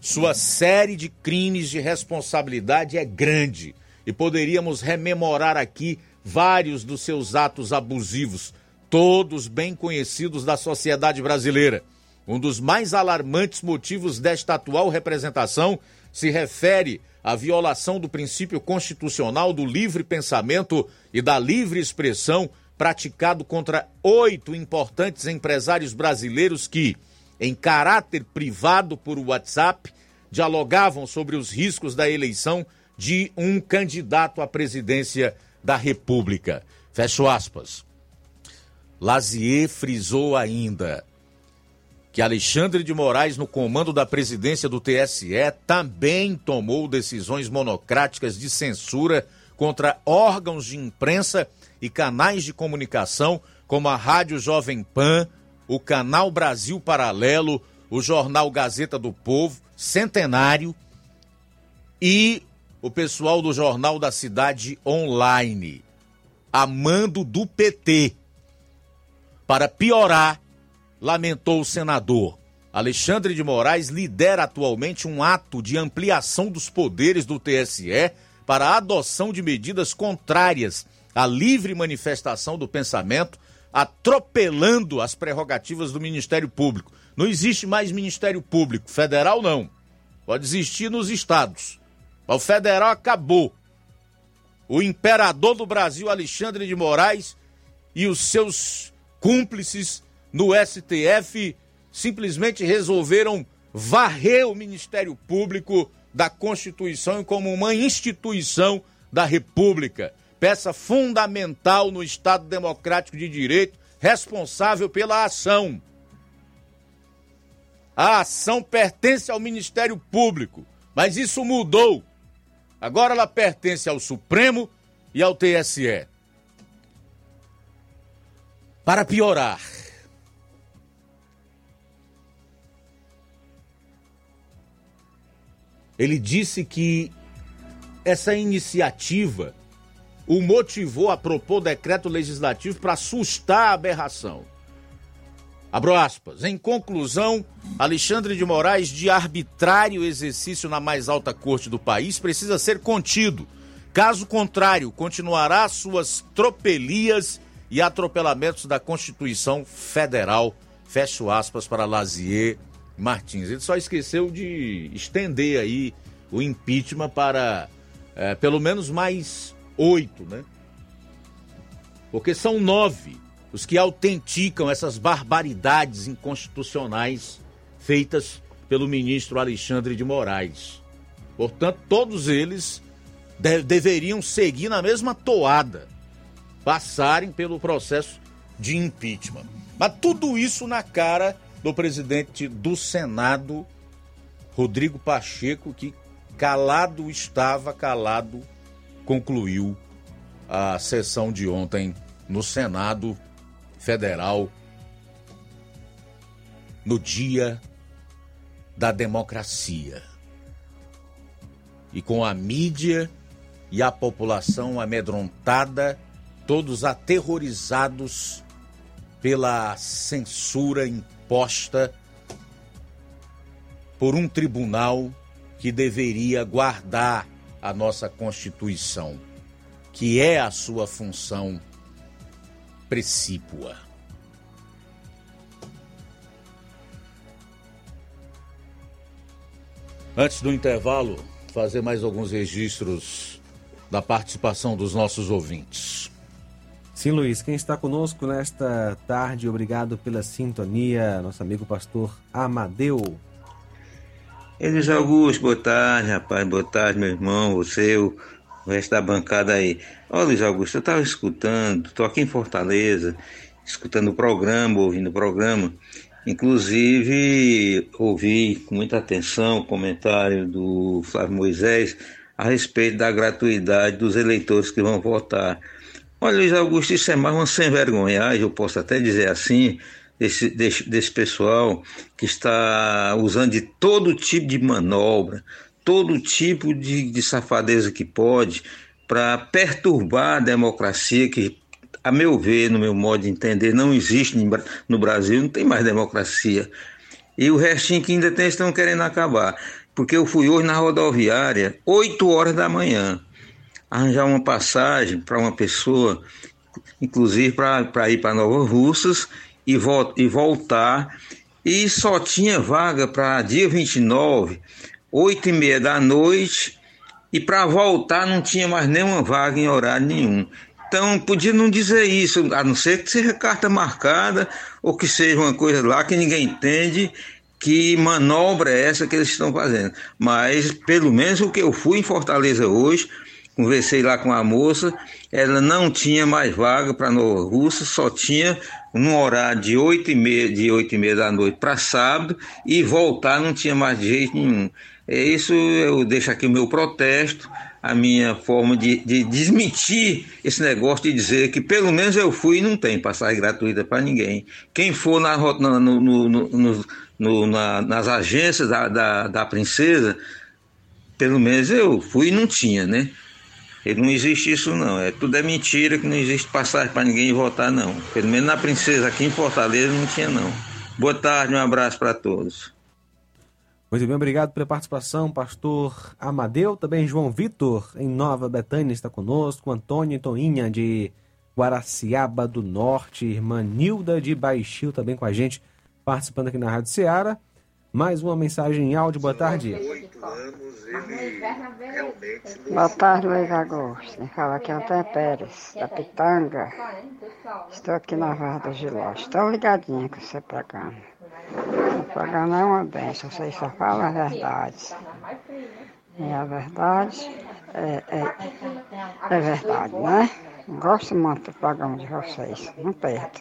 Sua série de crimes de responsabilidade é grande e poderíamos rememorar aqui vários dos seus atos abusivos, todos bem conhecidos da sociedade brasileira. Um dos mais alarmantes motivos desta atual representação se refere à violação do princípio constitucional do livre pensamento e da livre expressão praticado contra oito importantes empresários brasileiros que, em caráter privado por WhatsApp, dialogavam sobre os riscos da eleição de um candidato à presidência da República. Fecho aspas. Lazier frisou ainda que Alexandre de Moraes, no comando da presidência do TSE, também tomou decisões monocráticas de censura contra órgãos de imprensa e canais de comunicação, como a Rádio Jovem Pan, o Canal Brasil Paralelo, o Jornal Gazeta do Povo, Centenário e o pessoal do Jornal da Cidade Online, amando do PT. Para piorar, lamentou o senador. Alexandre de Moraes lidera atualmente um ato de ampliação dos poderes do TSE para a adoção de medidas contrárias à livre manifestação do pensamento, atropelando as prerrogativas do Ministério Público. Não existe mais Ministério Público, federal não. Pode existir nos estados. O federal acabou. O imperador do Brasil, Alexandre de Moraes, e os seus cúmplices no STF simplesmente resolveram varrer o Ministério Público da Constituição como uma instituição da República, peça fundamental no Estado Democrático de Direito, responsável pela ação. A ação pertence ao Ministério Público, mas isso mudou. Agora ela pertence ao Supremo e ao TSE. Para piorar, ele disse que essa iniciativa o motivou a propor decreto legislativo para assustar a aberração. Abro aspas. Em conclusão, Alexandre de Moraes, de arbitrário exercício na mais alta corte do país, precisa ser contido. Caso contrário, continuará suas tropelias e atropelamentos da Constituição Federal. Fecho aspas para Lazier Martins. Ele só esqueceu de estender aí o impeachment para é, pelo menos mais oito, né? Porque são nove os que autenticam essas barbaridades inconstitucionais feitas pelo ministro Alexandre de Moraes. Portanto, todos eles de deveriam seguir na mesma toada, passarem pelo processo de impeachment. Mas tudo isso na cara do presidente do Senado, Rodrigo Pacheco, que calado estava, calado concluiu a sessão de ontem no Senado Federal, no dia da democracia. E com a mídia e a população amedrontada, todos aterrorizados pela censura imposta posta por um tribunal que deveria guardar a nossa Constituição, que é a sua função precípua. Antes do intervalo, fazer mais alguns registros da participação dos nossos ouvintes. Sim, Luiz, quem está conosco nesta tarde, obrigado pela sintonia, nosso amigo pastor Amadeu. Elis Augusto, boa tarde, rapaz, boa tarde, meu irmão, você, o resto da bancada aí. Olha, Luiz Augusto, eu estava escutando, estou aqui em Fortaleza, escutando o programa, ouvindo o programa, inclusive ouvi com muita atenção o comentário do Flávio Moisés a respeito da gratuidade dos eleitores que vão votar. Olha, Luiz Augusto, isso é mais uma sem vergonha, eu posso até dizer assim, desse, desse, desse pessoal que está usando de todo tipo de manobra, todo tipo de, de safadeza que pode para perturbar a democracia que a meu ver, no meu modo de entender, não existe no Brasil, não tem mais democracia. E o restinho que ainda tem estão querendo acabar. Porque eu fui hoje na rodoviária, 8 horas da manhã, arranjar uma passagem para uma pessoa, inclusive para ir para Nova Russas e, vo e voltar. E só tinha vaga para dia 29, 8 e meia da noite, e para voltar não tinha mais nenhuma vaga em horário nenhum. Então podia não dizer isso, a não ser que seja carta marcada ou que seja uma coisa lá que ninguém entende que manobra é essa que eles estão fazendo. Mas pelo menos o que eu fui em Fortaleza hoje, conversei lá com a moça, ela não tinha mais vaga para Nova Russa, só tinha um horário de 8 e meia, de 8 e meia da noite para sábado e voltar não tinha mais jeito nenhum. É isso, eu deixo aqui o meu protesto, a minha forma de, de desmentir esse negócio de dizer que pelo menos eu fui e não tem passagem gratuita para ninguém. Quem for na, no, no, no, na, nas agências da, da, da princesa, pelo menos eu fui e não tinha, né? E não existe isso não, é tudo é mentira que não existe passagem para ninguém votar não. Pelo menos na princesa aqui em Fortaleza não tinha não. Boa tarde, um abraço para todos. Muito bem, obrigado pela participação, pastor Amadeu, também João Vitor, em Nova Betânia, está conosco, Antônio Toinha, de Guaraciaba do Norte, irmã Nilda de Baixio, também com a gente, participando aqui na Rádio Ceará. Mais uma mensagem em áudio, boa tarde. Boa tarde, Luiz Augusto. Quem fala aqui é Antônio Pérez, da Pitanga. Estou aqui na Varra do Giló. Estou ligadinha com você programa. O programa é uma benção, vocês só falam a verdade. E a verdade é, é, é verdade, né? Gosto muito do programa de vocês, não perdo.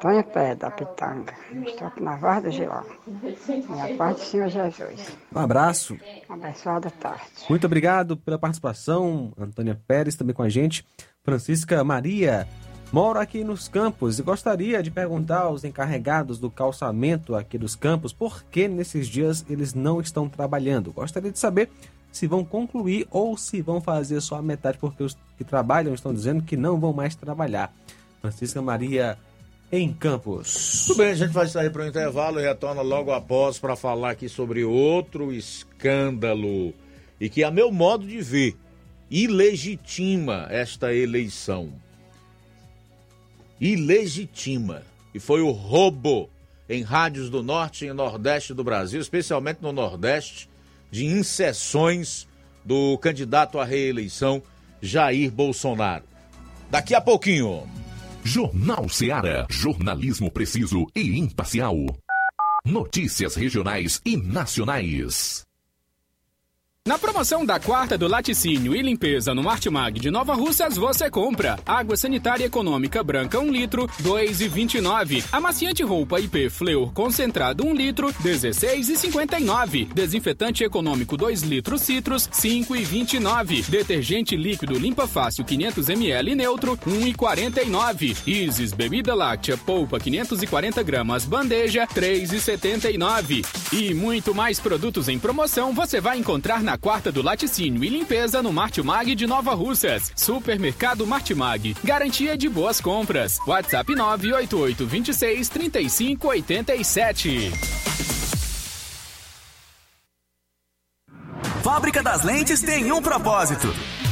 Tonho Pé, da Pitanga. Estou aqui na Varda do Giló. Minha paz do Senhor Jesus. Um abraço. Abençoada tarde. Muito obrigado pela participação, Antônia Pérez também com a gente. Francisca Maria Moro aqui nos campos e gostaria de perguntar aos encarregados do calçamento aqui dos campos por que nesses dias eles não estão trabalhando. Gostaria de saber se vão concluir ou se vão fazer só a metade, porque os que trabalham estão dizendo que não vão mais trabalhar. Francisca Maria em Campos. Tudo bem, a gente vai sair para o intervalo e retorna logo após para falar aqui sobre outro escândalo e que, a meu modo de ver, ilegitima esta eleição ilegitima. E foi o roubo em rádios do norte e nordeste do Brasil, especialmente no nordeste, de inserções do candidato à reeleição Jair Bolsonaro. Daqui a pouquinho. Jornal Seara. Jornalismo preciso e imparcial. Notícias regionais e nacionais. Na promoção da quarta do laticínio e limpeza no Martimag de Nova Russas, você compra água sanitária econômica branca 1 litro, 2,29. Amaciante roupa IP Fleur concentrado 1 litro, 16,59. Desinfetante econômico 2 litros Citrus, 5,29. Detergente líquido limpa fácil 500 ml neutro, 1,49. Isis bebida láctea polpa 540 gramas bandeja, 3,79. E muito mais produtos em promoção você vai encontrar na quarta do laticínio e limpeza no Martimag de Nova Russas. Supermercado Martimag. Garantia de boas compras. WhatsApp 988 26 35 87. Fábrica das Lentes tem um propósito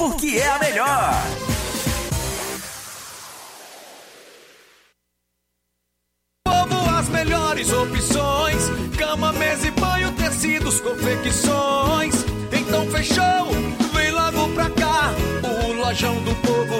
porque é a melhor. Povo, as melhores opções: cama, mesa e banho, tecidos, confecções. Então fechou, vem logo pra cá. O Lojão do Povo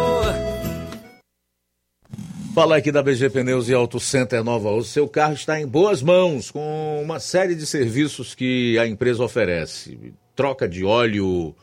Fala aqui da BG Pneus e Auto Center Nova O seu carro está em boas mãos com uma série de serviços que a empresa oferece. Troca de óleo,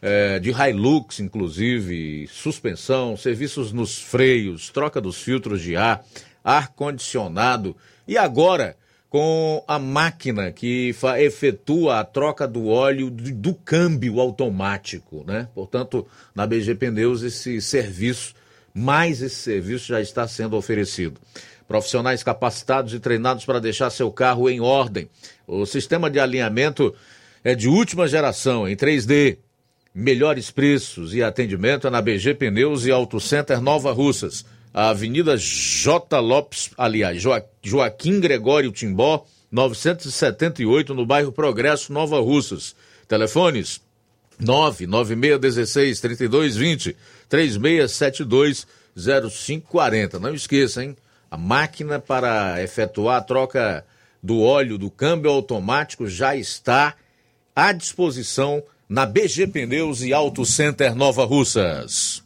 é, de Hilux, inclusive, suspensão, serviços nos freios, troca dos filtros de ar, ar-condicionado e agora com a máquina que efetua a troca do óleo do, do câmbio automático, né? Portanto, na BG Pneus esse serviço mais esse serviço já está sendo oferecido. Profissionais capacitados e treinados para deixar seu carro em ordem. O sistema de alinhamento é de última geração, em 3D. Melhores preços e atendimento é na BG Pneus e Auto Center Nova Russas. A Avenida J. Lopes, aliás, Joaquim Gregório Timbó, 978, no bairro Progresso, Nova Russas. Telefones 99616 3220 3672 0540. Não esqueça, hein? A máquina para efetuar a troca do óleo do câmbio automático já está à disposição na BG Pneus e Auto Center Nova Russas.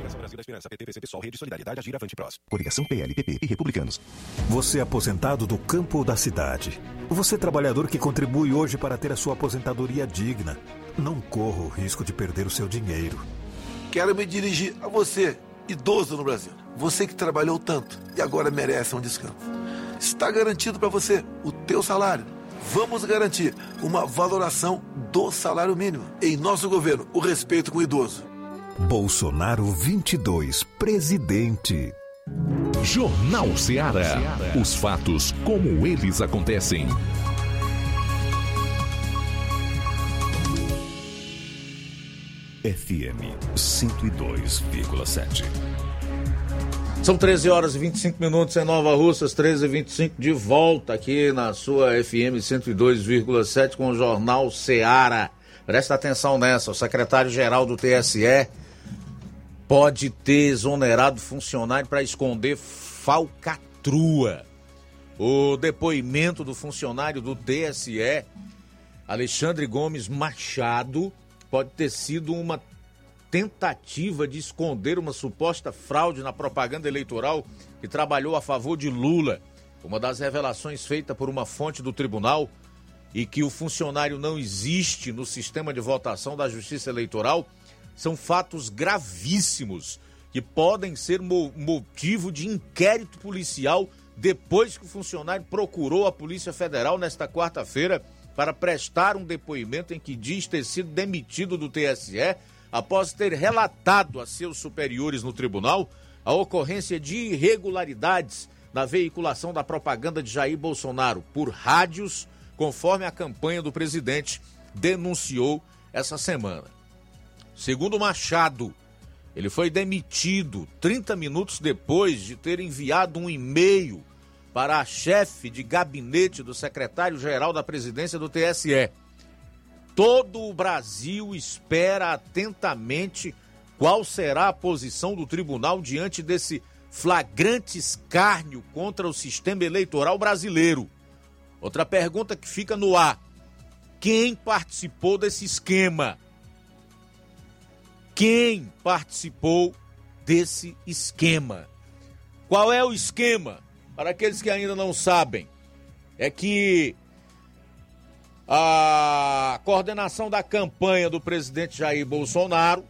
Esperança, PTVC Pessoal, Rede Solidariedade, Agir Avante Prós. Coligação PLPP e Republicanos. Você é aposentado do campo ou da cidade. Você é trabalhador que contribui hoje para ter a sua aposentadoria digna. Não corra o risco de perder o seu dinheiro. Quero me dirigir a você, idoso no Brasil. Você que trabalhou tanto e agora merece um descanso. Está garantido para você o teu salário. Vamos garantir uma valoração do salário mínimo. Em nosso governo, o respeito com o idoso. Bolsonaro 22, presidente. Jornal Ceará. Os fatos como eles acontecem. FM 102,7. São 13 horas e 25 minutos em Nova Russas, 13 e 25 de volta aqui na sua FM 102,7 com o Jornal Ceará. Presta atenção nessa, o secretário-geral do TSE pode ter exonerado funcionário para esconder falcatrua. O depoimento do funcionário do TSE, Alexandre Gomes Machado, pode ter sido uma tentativa de esconder uma suposta fraude na propaganda eleitoral que trabalhou a favor de Lula. Uma das revelações feita por uma fonte do tribunal e que o funcionário não existe no sistema de votação da Justiça Eleitoral são fatos gravíssimos que podem ser motivo de inquérito policial depois que o funcionário procurou a Polícia Federal nesta quarta-feira para prestar um depoimento em que diz ter sido demitido do TSE após ter relatado a seus superiores no tribunal a ocorrência de irregularidades na veiculação da propaganda de Jair Bolsonaro por rádios, conforme a campanha do presidente denunciou essa semana. Segundo Machado, ele foi demitido 30 minutos depois de ter enviado um e-mail para a chefe de gabinete do secretário-geral da presidência do TSE. Todo o Brasil espera atentamente qual será a posição do tribunal diante desse flagrante escárnio contra o sistema eleitoral brasileiro. Outra pergunta que fica no ar: quem participou desse esquema? Quem participou desse esquema. Qual é o esquema? Para aqueles que ainda não sabem, é que a coordenação da campanha do presidente Jair Bolsonaro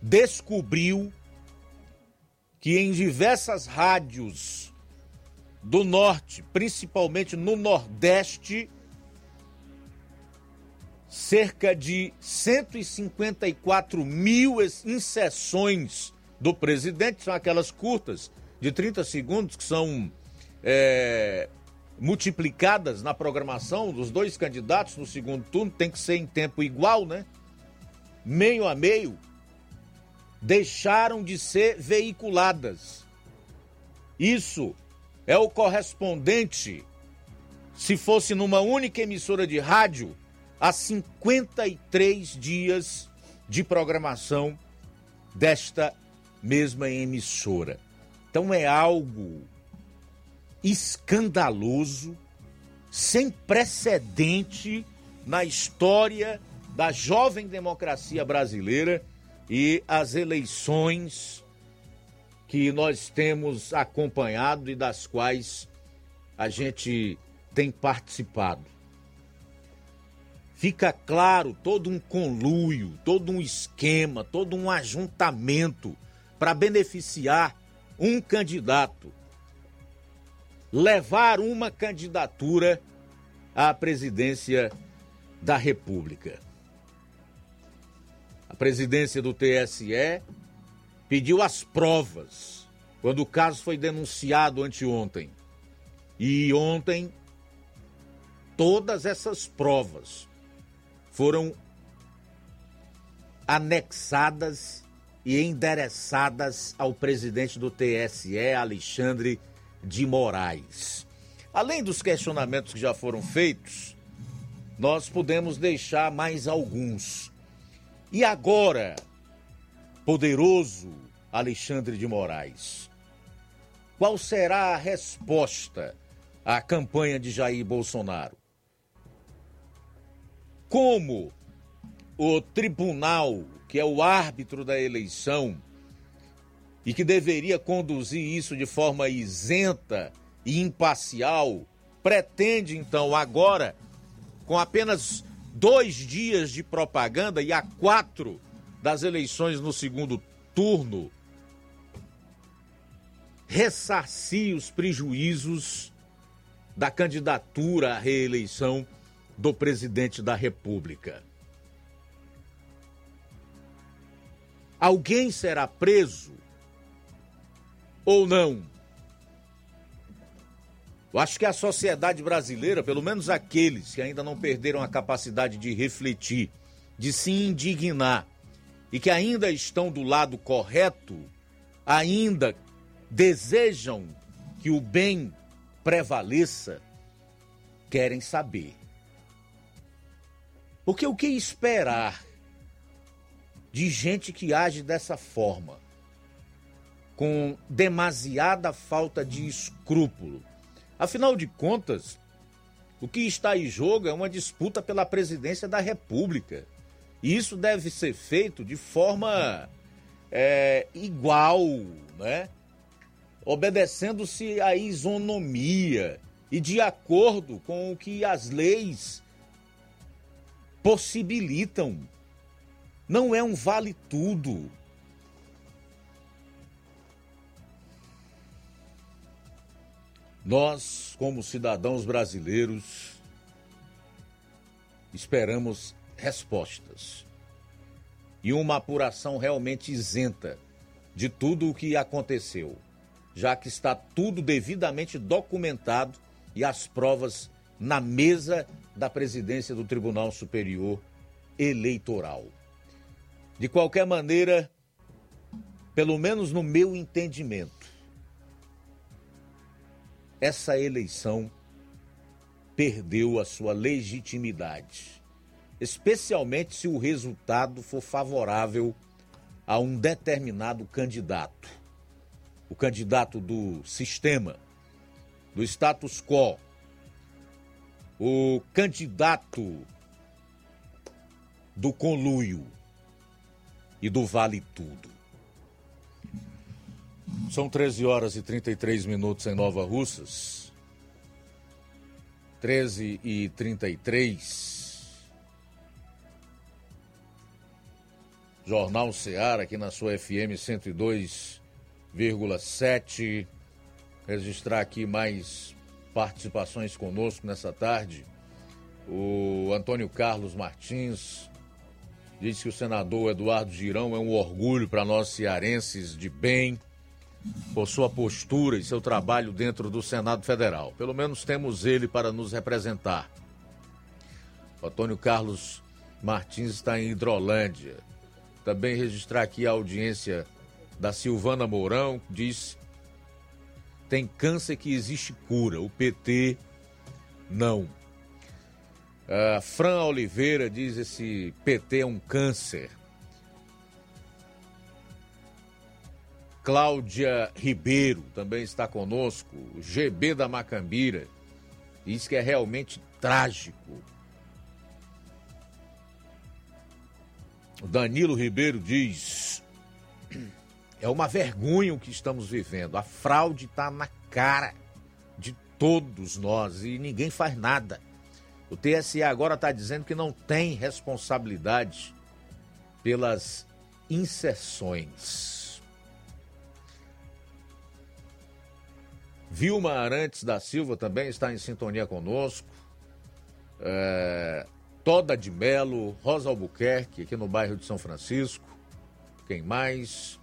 descobriu que em diversas rádios do norte, principalmente no nordeste, cerca de 154 mil inserções do presidente, são aquelas curtas de 30 segundos que são é, multiplicadas na programação dos dois candidatos no segundo turno, tem que ser em tempo igual, né? Meio a meio, deixaram de ser veiculadas. Isso é o correspondente, se fosse numa única emissora de rádio, a 53 dias de programação desta mesma emissora. Então é algo escandaloso, sem precedente na história da jovem democracia brasileira e as eleições que nós temos acompanhado e das quais a gente tem participado fica claro todo um conluio, todo um esquema, todo um ajuntamento para beneficiar um candidato, levar uma candidatura à presidência da República. A presidência do TSE pediu as provas quando o caso foi denunciado anteontem. E ontem, todas essas provas foram anexadas e endereçadas ao presidente do TSE, Alexandre de Moraes. Além dos questionamentos que já foram feitos, nós podemos deixar mais alguns. E agora, poderoso Alexandre de Moraes, qual será a resposta à campanha de Jair Bolsonaro? Como o tribunal, que é o árbitro da eleição e que deveria conduzir isso de forma isenta e imparcial, pretende então agora, com apenas dois dias de propaganda e a quatro das eleições no segundo turno, ressarcir os prejuízos da candidatura à reeleição do presidente da República. Alguém será preso ou não? Eu acho que a sociedade brasileira, pelo menos aqueles que ainda não perderam a capacidade de refletir, de se indignar e que ainda estão do lado correto, ainda desejam que o bem prevaleça, querem saber. Porque o que esperar de gente que age dessa forma, com demasiada falta de escrúpulo? Afinal de contas, o que está em jogo é uma disputa pela presidência da República. E isso deve ser feito de forma é, igual, né? obedecendo-se à isonomia e de acordo com o que as leis possibilitam. Não é um vale tudo. Nós, como cidadãos brasileiros, esperamos respostas e uma apuração realmente isenta de tudo o que aconteceu, já que está tudo devidamente documentado e as provas na mesa da presidência do Tribunal Superior Eleitoral. De qualquer maneira, pelo menos no meu entendimento, essa eleição perdeu a sua legitimidade, especialmente se o resultado for favorável a um determinado candidato. O candidato do sistema, do status quo, o candidato do conluio e do vale tudo. São 13 horas e 33 minutos em Nova Russas. 13 e 33. Jornal Seara aqui na sua FM 102,7 107,7. Registrar aqui mais participações conosco nessa tarde. O Antônio Carlos Martins diz que o senador Eduardo Girão é um orgulho para nós cearenses de bem por sua postura e seu trabalho dentro do Senado Federal. Pelo menos temos ele para nos representar. O Antônio Carlos Martins está em Hidrolândia. Também registrar aqui a audiência da Silvana Mourão, diz tem câncer que existe cura, o PT não. Uh, Fran Oliveira diz esse PT é um câncer. Cláudia Ribeiro também está conosco. GB da Macambira diz que é realmente trágico. Danilo Ribeiro diz: é uma vergonha o que estamos vivendo. A fraude está na cara de todos nós e ninguém faz nada. O TSE agora está dizendo que não tem responsabilidade pelas inserções. Vilma Arantes da Silva também está em sintonia conosco. É, Toda de Melo, Rosa Albuquerque, aqui no bairro de São Francisco. Quem mais?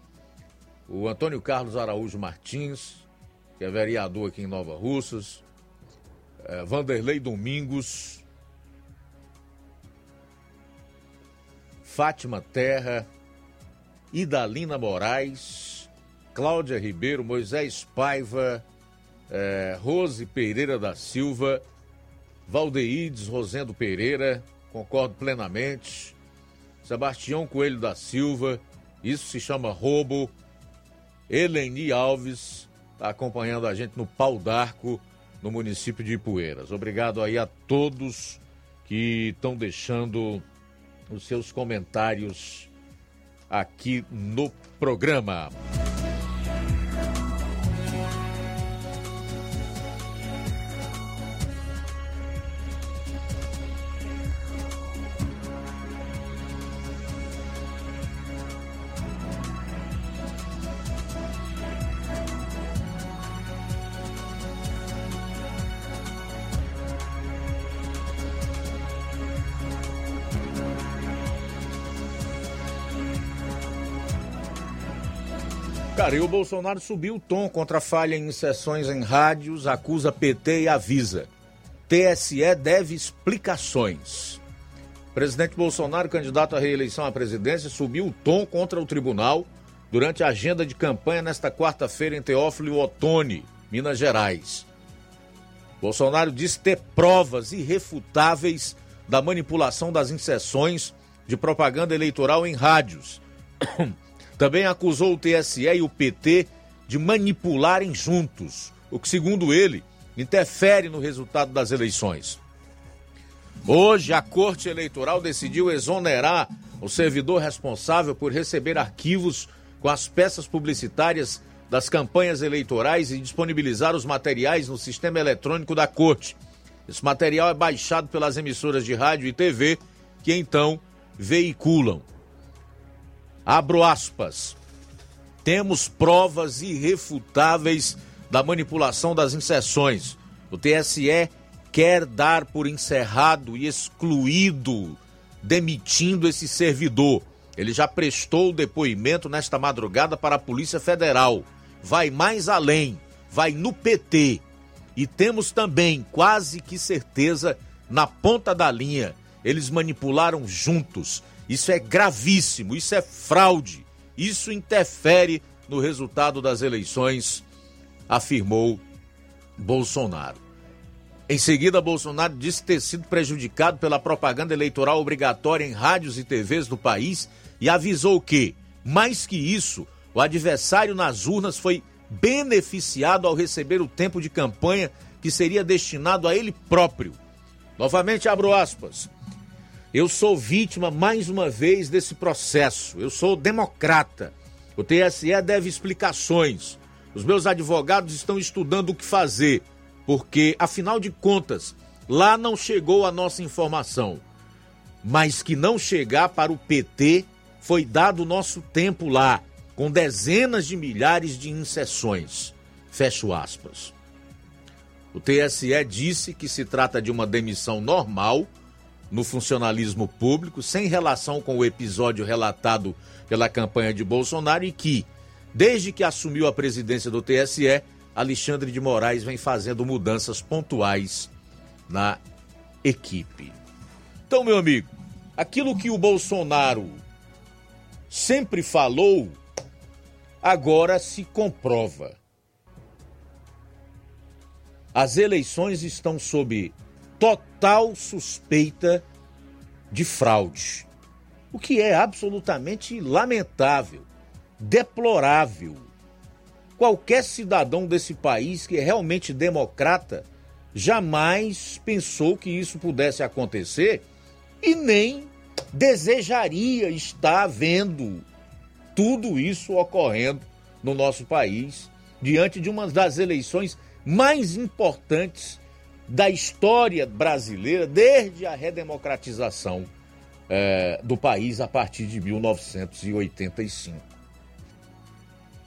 O Antônio Carlos Araújo Martins, que é vereador aqui em Nova Russas. É, Vanderlei Domingos. Fátima Terra. Idalina Moraes. Cláudia Ribeiro, Moisés Paiva. É, Rose Pereira da Silva Valdeides Rosendo Pereira, concordo plenamente. Sebastião Coelho da Silva, isso se chama roubo. Eleni Alves está acompanhando a gente no Pau d'Arco, no município de Ipueiras. Obrigado aí a todos que estão deixando os seus comentários aqui no programa. Cara, e o Bolsonaro subiu o tom contra a falha em sessões em rádios, acusa PT e avisa. TSE deve explicações. Presidente Bolsonaro, candidato à reeleição à presidência, subiu o tom contra o tribunal durante a agenda de campanha nesta quarta-feira em Teófilo Otoni, Minas Gerais. Bolsonaro diz ter provas irrefutáveis da manipulação das inserções de propaganda eleitoral em rádios [clears throat] Também acusou o TSE e o PT de manipularem juntos, o que, segundo ele, interfere no resultado das eleições. Hoje, a Corte Eleitoral decidiu exonerar o servidor responsável por receber arquivos com as peças publicitárias das campanhas eleitorais e disponibilizar os materiais no sistema eletrônico da Corte. Esse material é baixado pelas emissoras de rádio e TV, que então veiculam. Abro aspas. Temos provas irrefutáveis da manipulação das inserções. O TSE quer dar por encerrado e excluído, demitindo esse servidor. Ele já prestou depoimento nesta madrugada para a Polícia Federal. Vai mais além, vai no PT. E temos também quase que certeza na ponta da linha. Eles manipularam juntos isso é gravíssimo, isso é fraude, isso interfere no resultado das eleições, afirmou Bolsonaro. Em seguida, Bolsonaro disse ter sido prejudicado pela propaganda eleitoral obrigatória em rádios e TVs do país e avisou que, mais que isso, o adversário nas urnas foi beneficiado ao receber o tempo de campanha que seria destinado a ele próprio. Novamente abro aspas. Eu sou vítima, mais uma vez, desse processo. Eu sou democrata. O TSE deve explicações. Os meus advogados estão estudando o que fazer, porque, afinal de contas, lá não chegou a nossa informação. Mas que não chegar para o PT foi dado o nosso tempo lá. com dezenas de milhares de inserções. Fecho aspas. O TSE disse que se trata de uma demissão normal no funcionalismo público, sem relação com o episódio relatado pela campanha de Bolsonaro e que, desde que assumiu a presidência do TSE, Alexandre de Moraes vem fazendo mudanças pontuais na equipe. Então, meu amigo, aquilo que o Bolsonaro sempre falou, agora se comprova. As eleições estão sob total suspeita de fraude, o que é absolutamente lamentável, deplorável. Qualquer cidadão desse país que é realmente democrata jamais pensou que isso pudesse acontecer e nem desejaria estar vendo tudo isso ocorrendo no nosso país diante de uma das eleições mais importantes da história brasileira desde a redemocratização é, do país a partir de 1985.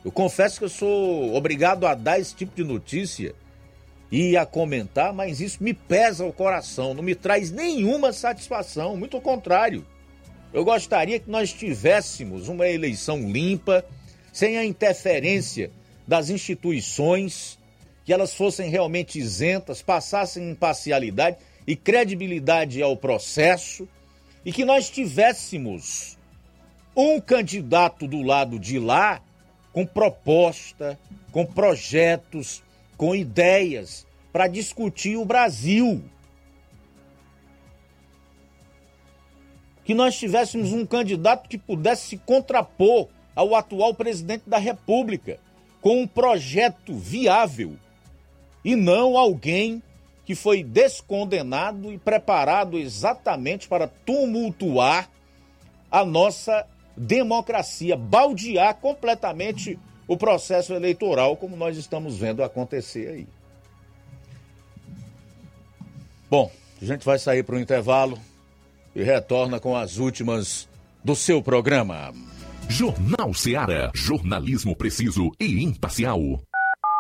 Eu confesso que eu sou obrigado a dar esse tipo de notícia e a comentar, mas isso me pesa o coração, não me traz nenhuma satisfação, muito ao contrário. Eu gostaria que nós tivéssemos uma eleição limpa, sem a interferência das instituições, que elas fossem realmente isentas, passassem imparcialidade e credibilidade ao processo, e que nós tivéssemos um candidato do lado de lá com proposta, com projetos, com ideias para discutir o Brasil. Que nós tivéssemos um candidato que pudesse se contrapor ao atual presidente da República com um projeto viável e não alguém que foi descondenado e preparado exatamente para tumultuar a nossa democracia, baldear completamente o processo eleitoral, como nós estamos vendo acontecer aí. Bom, a gente vai sair para o intervalo e retorna com as últimas do seu programa. Jornal Seara. Jornalismo preciso e imparcial.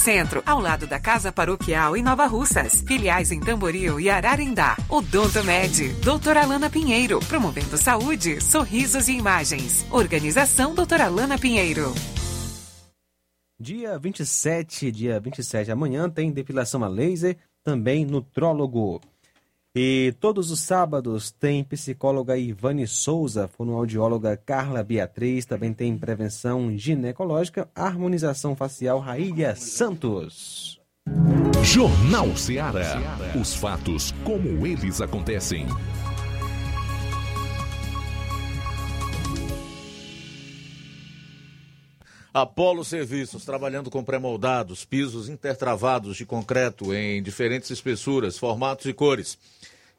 Centro, ao lado da Casa Paroquial em Nova Russas. Filiais em Tamboril e Ararindá. Odonto Med, doutora Alana Pinheiro, promovendo saúde, sorrisos e imagens. Organização doutora Alana Pinheiro. Dia 27, dia 27, amanhã tem depilação a laser, também nutrólogo. E todos os sábados tem psicóloga Ivane Souza, fonoaudióloga Carla Beatriz, também tem prevenção ginecológica, harmonização facial Raília Santos. Jornal Ceará. Os fatos como eles acontecem. Apolo Serviços, trabalhando com pré-moldados, pisos intertravados de concreto em diferentes espessuras, formatos e cores.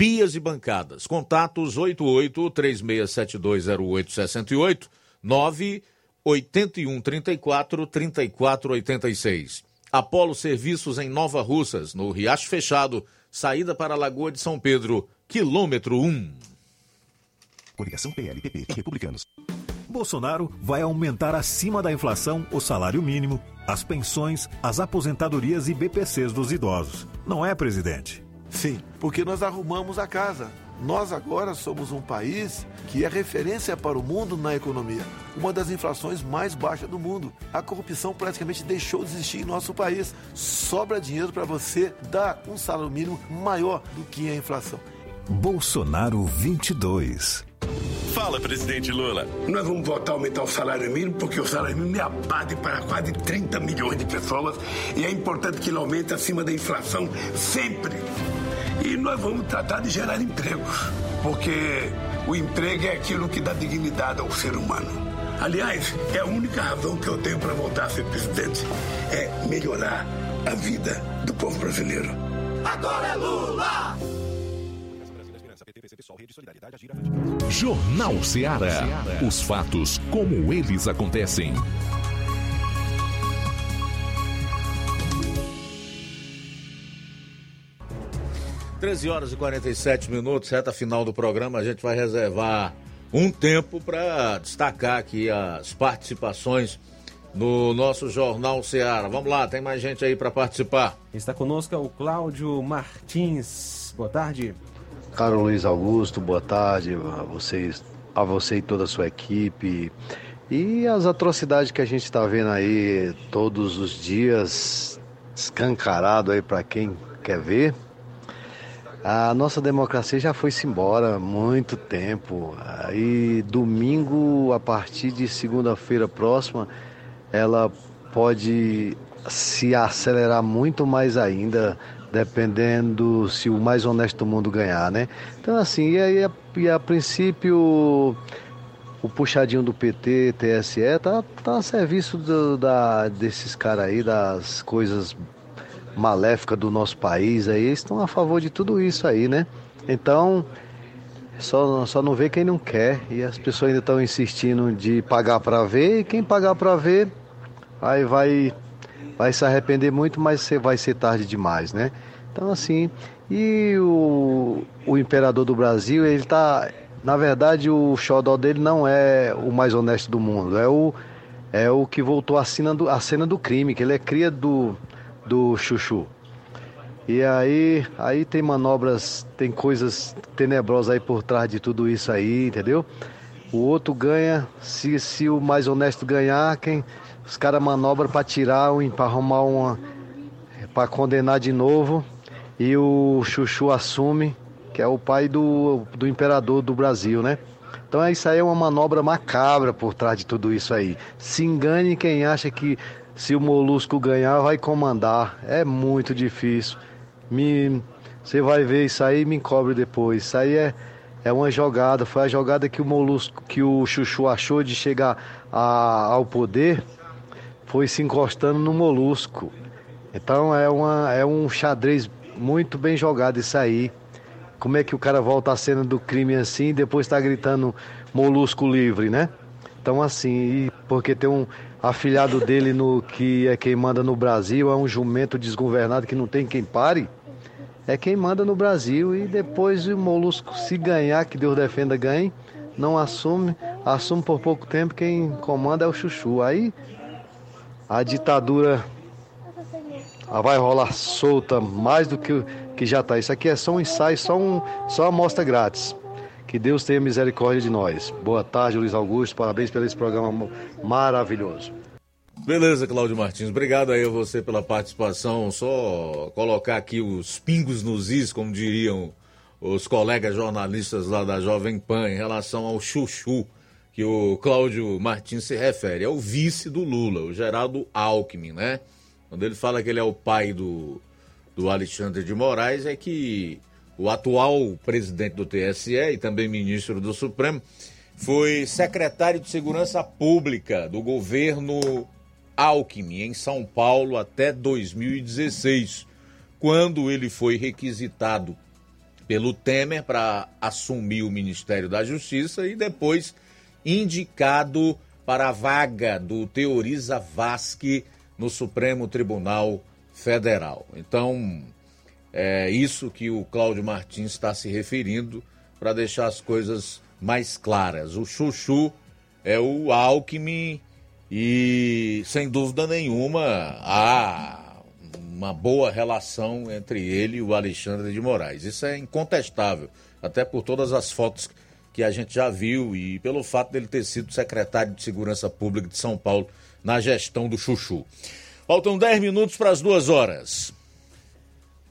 pias e bancadas. Contatos 88 36720868 981 34 34 86. Apolo Serviços em Nova Russas, no Riacho Fechado, saída para a Lagoa de São Pedro, quilômetro 1. Coligação PLPP e Republicanos. Bolsonaro vai aumentar acima da inflação o salário mínimo, as pensões, as aposentadorias e BPCs dos idosos. Não é, presidente? Sim, porque nós arrumamos a casa. Nós agora somos um país que é referência para o mundo na economia. Uma das inflações mais baixas do mundo. A corrupção praticamente deixou de existir em nosso país. Sobra dinheiro para você dar um salário mínimo maior do que a inflação. Bolsonaro 22. Fala, presidente Lula. Nós vamos votar aumentar o salário mínimo porque o salário mínimo é a base para quase 30 milhões de pessoas e é importante que ele aumente acima da inflação sempre. E nós vamos tratar de gerar empregos, porque o emprego é aquilo que dá dignidade ao ser humano. Aliás, é a única razão que eu tenho para voltar a ser presidente é melhorar a vida do povo brasileiro. Agora é Lula! Jornal Ceará. Os fatos como eles acontecem. Treze horas e 47 minutos, reta final do programa. A gente vai reservar um tempo para destacar aqui as participações no nosso Jornal Ceará. Vamos lá, tem mais gente aí para participar. Está conosco o Cláudio Martins. Boa tarde. Caro Luiz Augusto, boa tarde a vocês, a você e toda a sua equipe. E as atrocidades que a gente está vendo aí todos os dias, escancarado aí para quem quer ver. A nossa democracia já foi-se embora há muito tempo. Aí domingo, a partir de segunda-feira próxima, ela pode se acelerar muito mais ainda dependendo se o mais honesto do mundo ganhar, né? Então assim, e aí a, e a princípio o puxadinho do PT, TSE, tá, tá a serviço do, da, desses caras aí, das coisas maléficas do nosso país aí, estão a favor de tudo isso aí, né? Então, só, só não vê quem não quer e as pessoas ainda estão insistindo de pagar para ver e quem pagar para ver aí vai vai se arrepender muito, mas vai ser tarde demais, né? Então assim, e o, o imperador do Brasil, ele tá na verdade, o xodó dele não é o mais honesto do mundo, é o, é o que voltou à cena, do, à cena do crime, que ele é cria do, do Chuchu. E aí, aí tem manobras, tem coisas tenebrosas aí por trás de tudo isso aí, entendeu? O outro ganha, se, se o mais honesto ganhar, quem os caras manobram para tirar, para arrumar uma. para condenar de novo. E o Chuchu assume que é o pai do, do imperador do Brasil, né? Então isso aí é uma manobra macabra por trás de tudo isso aí. Se engane quem acha que se o Molusco ganhar vai comandar. É muito difícil. Me, você vai ver isso aí e me cobre depois. Isso aí é, é uma jogada. Foi a jogada que o Molusco, que o Chuchu achou de chegar a, ao poder, foi se encostando no Molusco. Então é, uma, é um xadrez muito bem jogado isso aí. Como é que o cara volta à cena do crime assim e depois está gritando molusco livre, né? Então assim, porque tem um afilhado dele no que é quem manda no Brasil, é um jumento desgovernado que não tem quem pare. É quem manda no Brasil e depois o molusco se ganhar, que Deus defenda ganhe, não assume, assume por pouco tempo quem comanda é o chuchu. Aí a ditadura vai rolar solta mais do que que já está. Isso aqui é só um ensaio, só, um, só uma amostra grátis. Que Deus tenha misericórdia de nós. Boa tarde, Luiz Augusto. Parabéns pelo esse programa maravilhoso. Beleza, Cláudio Martins. Obrigado aí a você pela participação. Só colocar aqui os pingos nos is, como diriam os colegas jornalistas lá da Jovem Pan, em relação ao chuchu que o Cláudio Martins se refere. É o vice do Lula, o Geraldo Alckmin, né? Quando ele fala que ele é o pai do do Alexandre de Moraes é que o atual presidente do TSE e também ministro do Supremo foi secretário de Segurança Pública do governo Alckmin em São Paulo até 2016, quando ele foi requisitado pelo Temer para assumir o Ministério da Justiça e depois indicado para a vaga do Teoriza Vasque no Supremo Tribunal federal. Então, é isso que o Cláudio Martins está se referindo para deixar as coisas mais claras. O Chuchu é o Alckmin e, sem dúvida nenhuma, há uma boa relação entre ele e o Alexandre de Moraes. Isso é incontestável, até por todas as fotos que a gente já viu e pelo fato dele ter sido secretário de Segurança Pública de São Paulo na gestão do Chuchu. Faltam 10 minutos para as duas horas.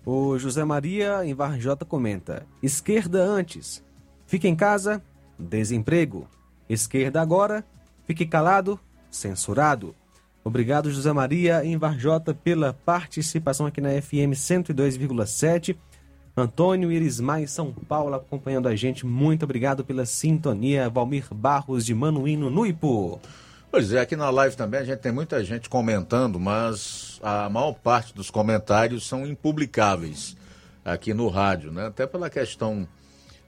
O José Maria em Varjota comenta: esquerda antes, fique em casa, desemprego. Esquerda agora, fique calado, censurado. Obrigado, José Maria em Varjota, pela participação aqui na FM 102,7. Antônio Irismar em São Paulo acompanhando a gente. Muito obrigado pela sintonia. Valmir Barros de Manuíno, no Ipu. Pois é, aqui na live também a gente tem muita gente comentando, mas a maior parte dos comentários são impublicáveis aqui no rádio, né? Até pela questão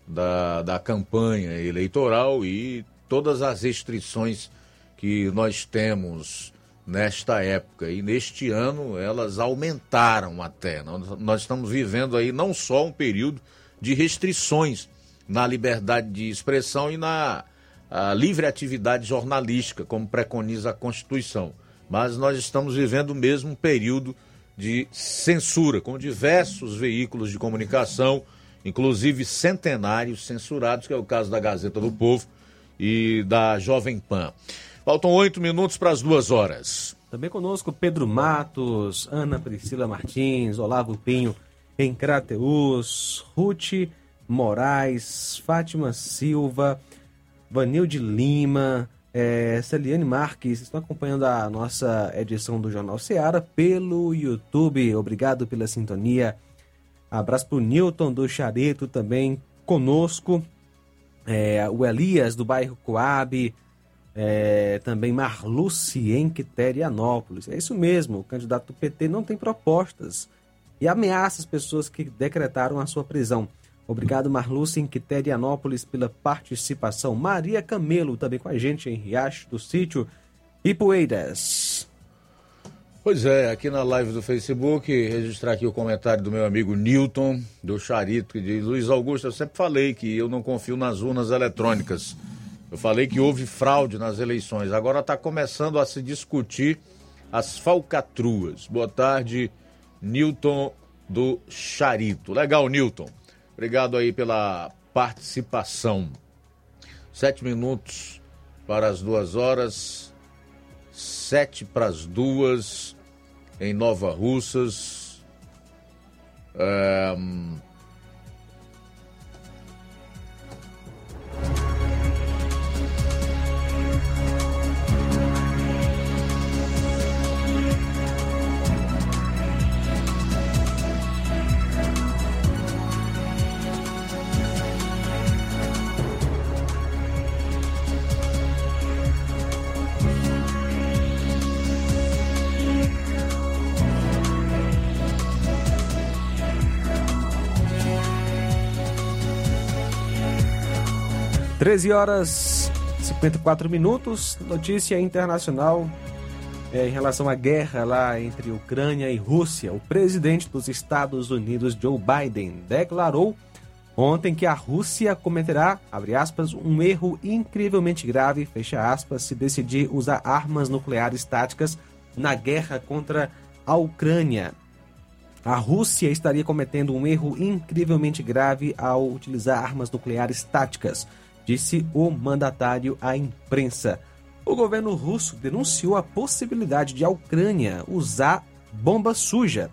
da, da campanha eleitoral e todas as restrições que nós temos nesta época. E neste ano elas aumentaram até. Nós estamos vivendo aí não só um período de restrições na liberdade de expressão e na a livre atividade jornalística, como preconiza a Constituição. Mas nós estamos vivendo mesmo um período de censura, com diversos veículos de comunicação, inclusive centenários censurados, que é o caso da Gazeta do Povo e da Jovem Pan. Faltam oito minutos para as duas horas. Também conosco Pedro Matos, Ana Priscila Martins, Olavo Pinho em Crateus, Ruth Moraes, Fátima Silva, Vanilde Lima, é, Celiane Marques, estão acompanhando a nossa edição do Jornal Seara pelo YouTube. Obrigado pela sintonia Abraço para o Newton do Charito também conosco. É, o Elias do bairro Coab. É, também Marluce em Quiterianópolis. É isso mesmo, o candidato do PT não tem propostas e ameaça as pessoas que decretaram a sua prisão. Obrigado, Marluce em Quiterianópolis, pela participação. Maria Camelo também com a gente em Riacho do Sítio e Poeiras. Pois é, aqui na live do Facebook, registrar aqui o comentário do meu amigo Newton, do Charito, que diz: Luiz Augusto, eu sempre falei que eu não confio nas urnas eletrônicas. Eu falei que houve fraude nas eleições. Agora está começando a se discutir as falcatruas. Boa tarde, Newton do Charito. Legal, Newton. Obrigado aí pela participação. Sete minutos para as duas horas sete para as duas em Nova Russas. 13 horas 54 minutos. Notícia internacional é, em relação à guerra lá entre Ucrânia e Rússia. O presidente dos Estados Unidos, Joe Biden, declarou ontem que a Rússia cometerá, aspas, um erro incrivelmente grave, aspas, se decidir usar armas nucleares táticas na guerra contra a Ucrânia. A Rússia estaria cometendo um erro incrivelmente grave ao utilizar armas nucleares táticas disse o mandatário à imprensa. O governo russo denunciou a possibilidade de a Ucrânia usar bomba suja.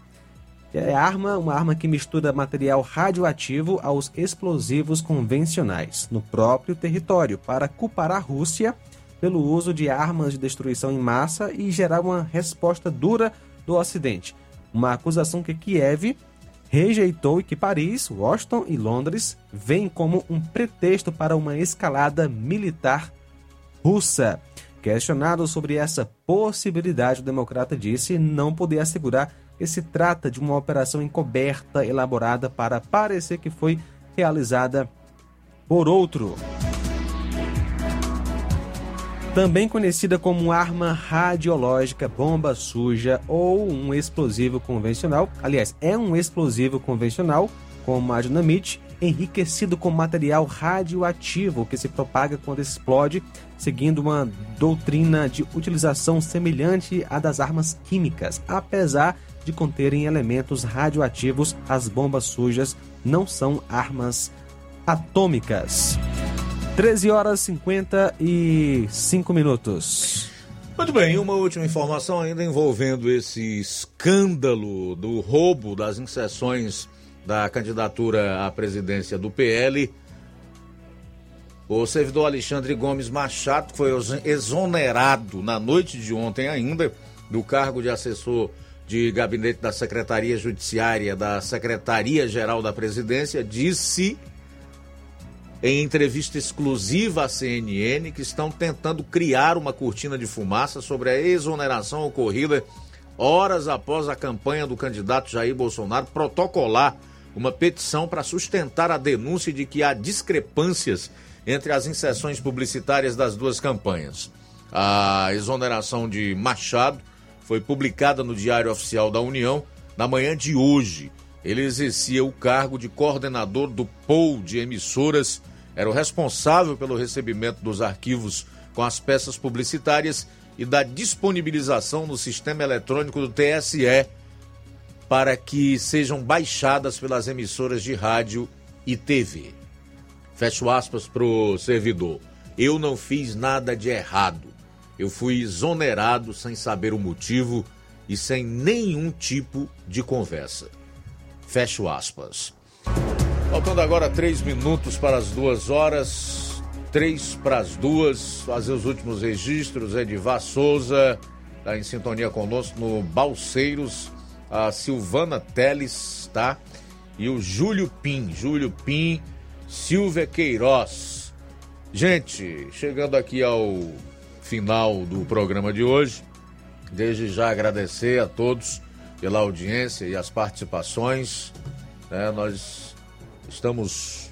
É arma, uma arma que mistura material radioativo aos explosivos convencionais no próprio território para culpar a Rússia pelo uso de armas de destruição em massa e gerar uma resposta dura do Ocidente. Uma acusação que Kiev rejeitou e que Paris, Washington e Londres veem como um pretexto para uma escalada militar russa. Questionado sobre essa possibilidade, o democrata disse não poder assegurar que se trata de uma operação encoberta elaborada para parecer que foi realizada por outro também conhecida como arma radiológica, bomba suja ou um explosivo convencional. Aliás, é um explosivo convencional, como a dinamite, enriquecido com material radioativo que se propaga quando explode, seguindo uma doutrina de utilização semelhante à das armas químicas. Apesar de conterem elementos radioativos, as bombas sujas não são armas atômicas. 13 horas e 55 minutos. Muito bem, uma última informação ainda envolvendo esse escândalo do roubo das inserções da candidatura à presidência do PL. O servidor Alexandre Gomes Machado foi exonerado na noite de ontem ainda do cargo de assessor de gabinete da Secretaria Judiciária da Secretaria-Geral da Presidência, disse em entrevista exclusiva à CNN que estão tentando criar uma cortina de fumaça sobre a exoneração ocorrida horas após a campanha do candidato Jair Bolsonaro protocolar uma petição para sustentar a denúncia de que há discrepâncias entre as inserções publicitárias das duas campanhas. A exoneração de Machado foi publicada no Diário Oficial da União na manhã de hoje. Ele exercia o cargo de coordenador do POU de emissoras era o responsável pelo recebimento dos arquivos com as peças publicitárias e da disponibilização no sistema eletrônico do TSE para que sejam baixadas pelas emissoras de rádio e TV. Fecho aspas para o servidor. Eu não fiz nada de errado. Eu fui exonerado sem saber o motivo e sem nenhum tipo de conversa. Fecho aspas. Faltando agora três minutos para as duas horas. Três para as duas. Fazer os últimos registros. Edivar Souza está em sintonia conosco no Balseiros. A Silvana Teles, tá? e o Júlio Pim, Júlio Pim Silvia Queiroz. Gente, chegando aqui ao final do programa de hoje, desde já agradecer a todos pela audiência e as participações. É, nós estamos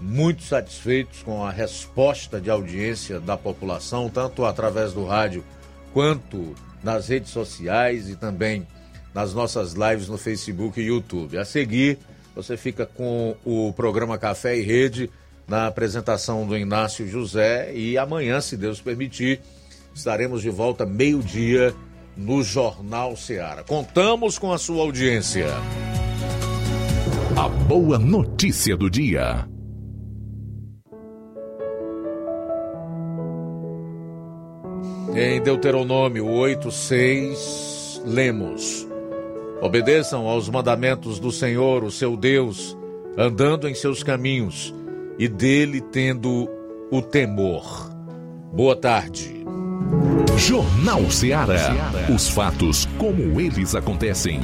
muito satisfeitos com a resposta de audiência da população, tanto através do rádio quanto nas redes sociais e também nas nossas lives no Facebook e YouTube. A seguir, você fica com o programa Café e Rede na apresentação do Inácio José e amanhã, se Deus permitir, estaremos de volta meio-dia no Jornal Ceará. Contamos com a sua audiência. A boa notícia do dia. Em Deuteronômio 8:6, lemos: Obedeçam aos mandamentos do Senhor, o seu Deus, andando em seus caminhos e dele tendo o temor. Boa tarde. Jornal Ceará. Os fatos como eles acontecem.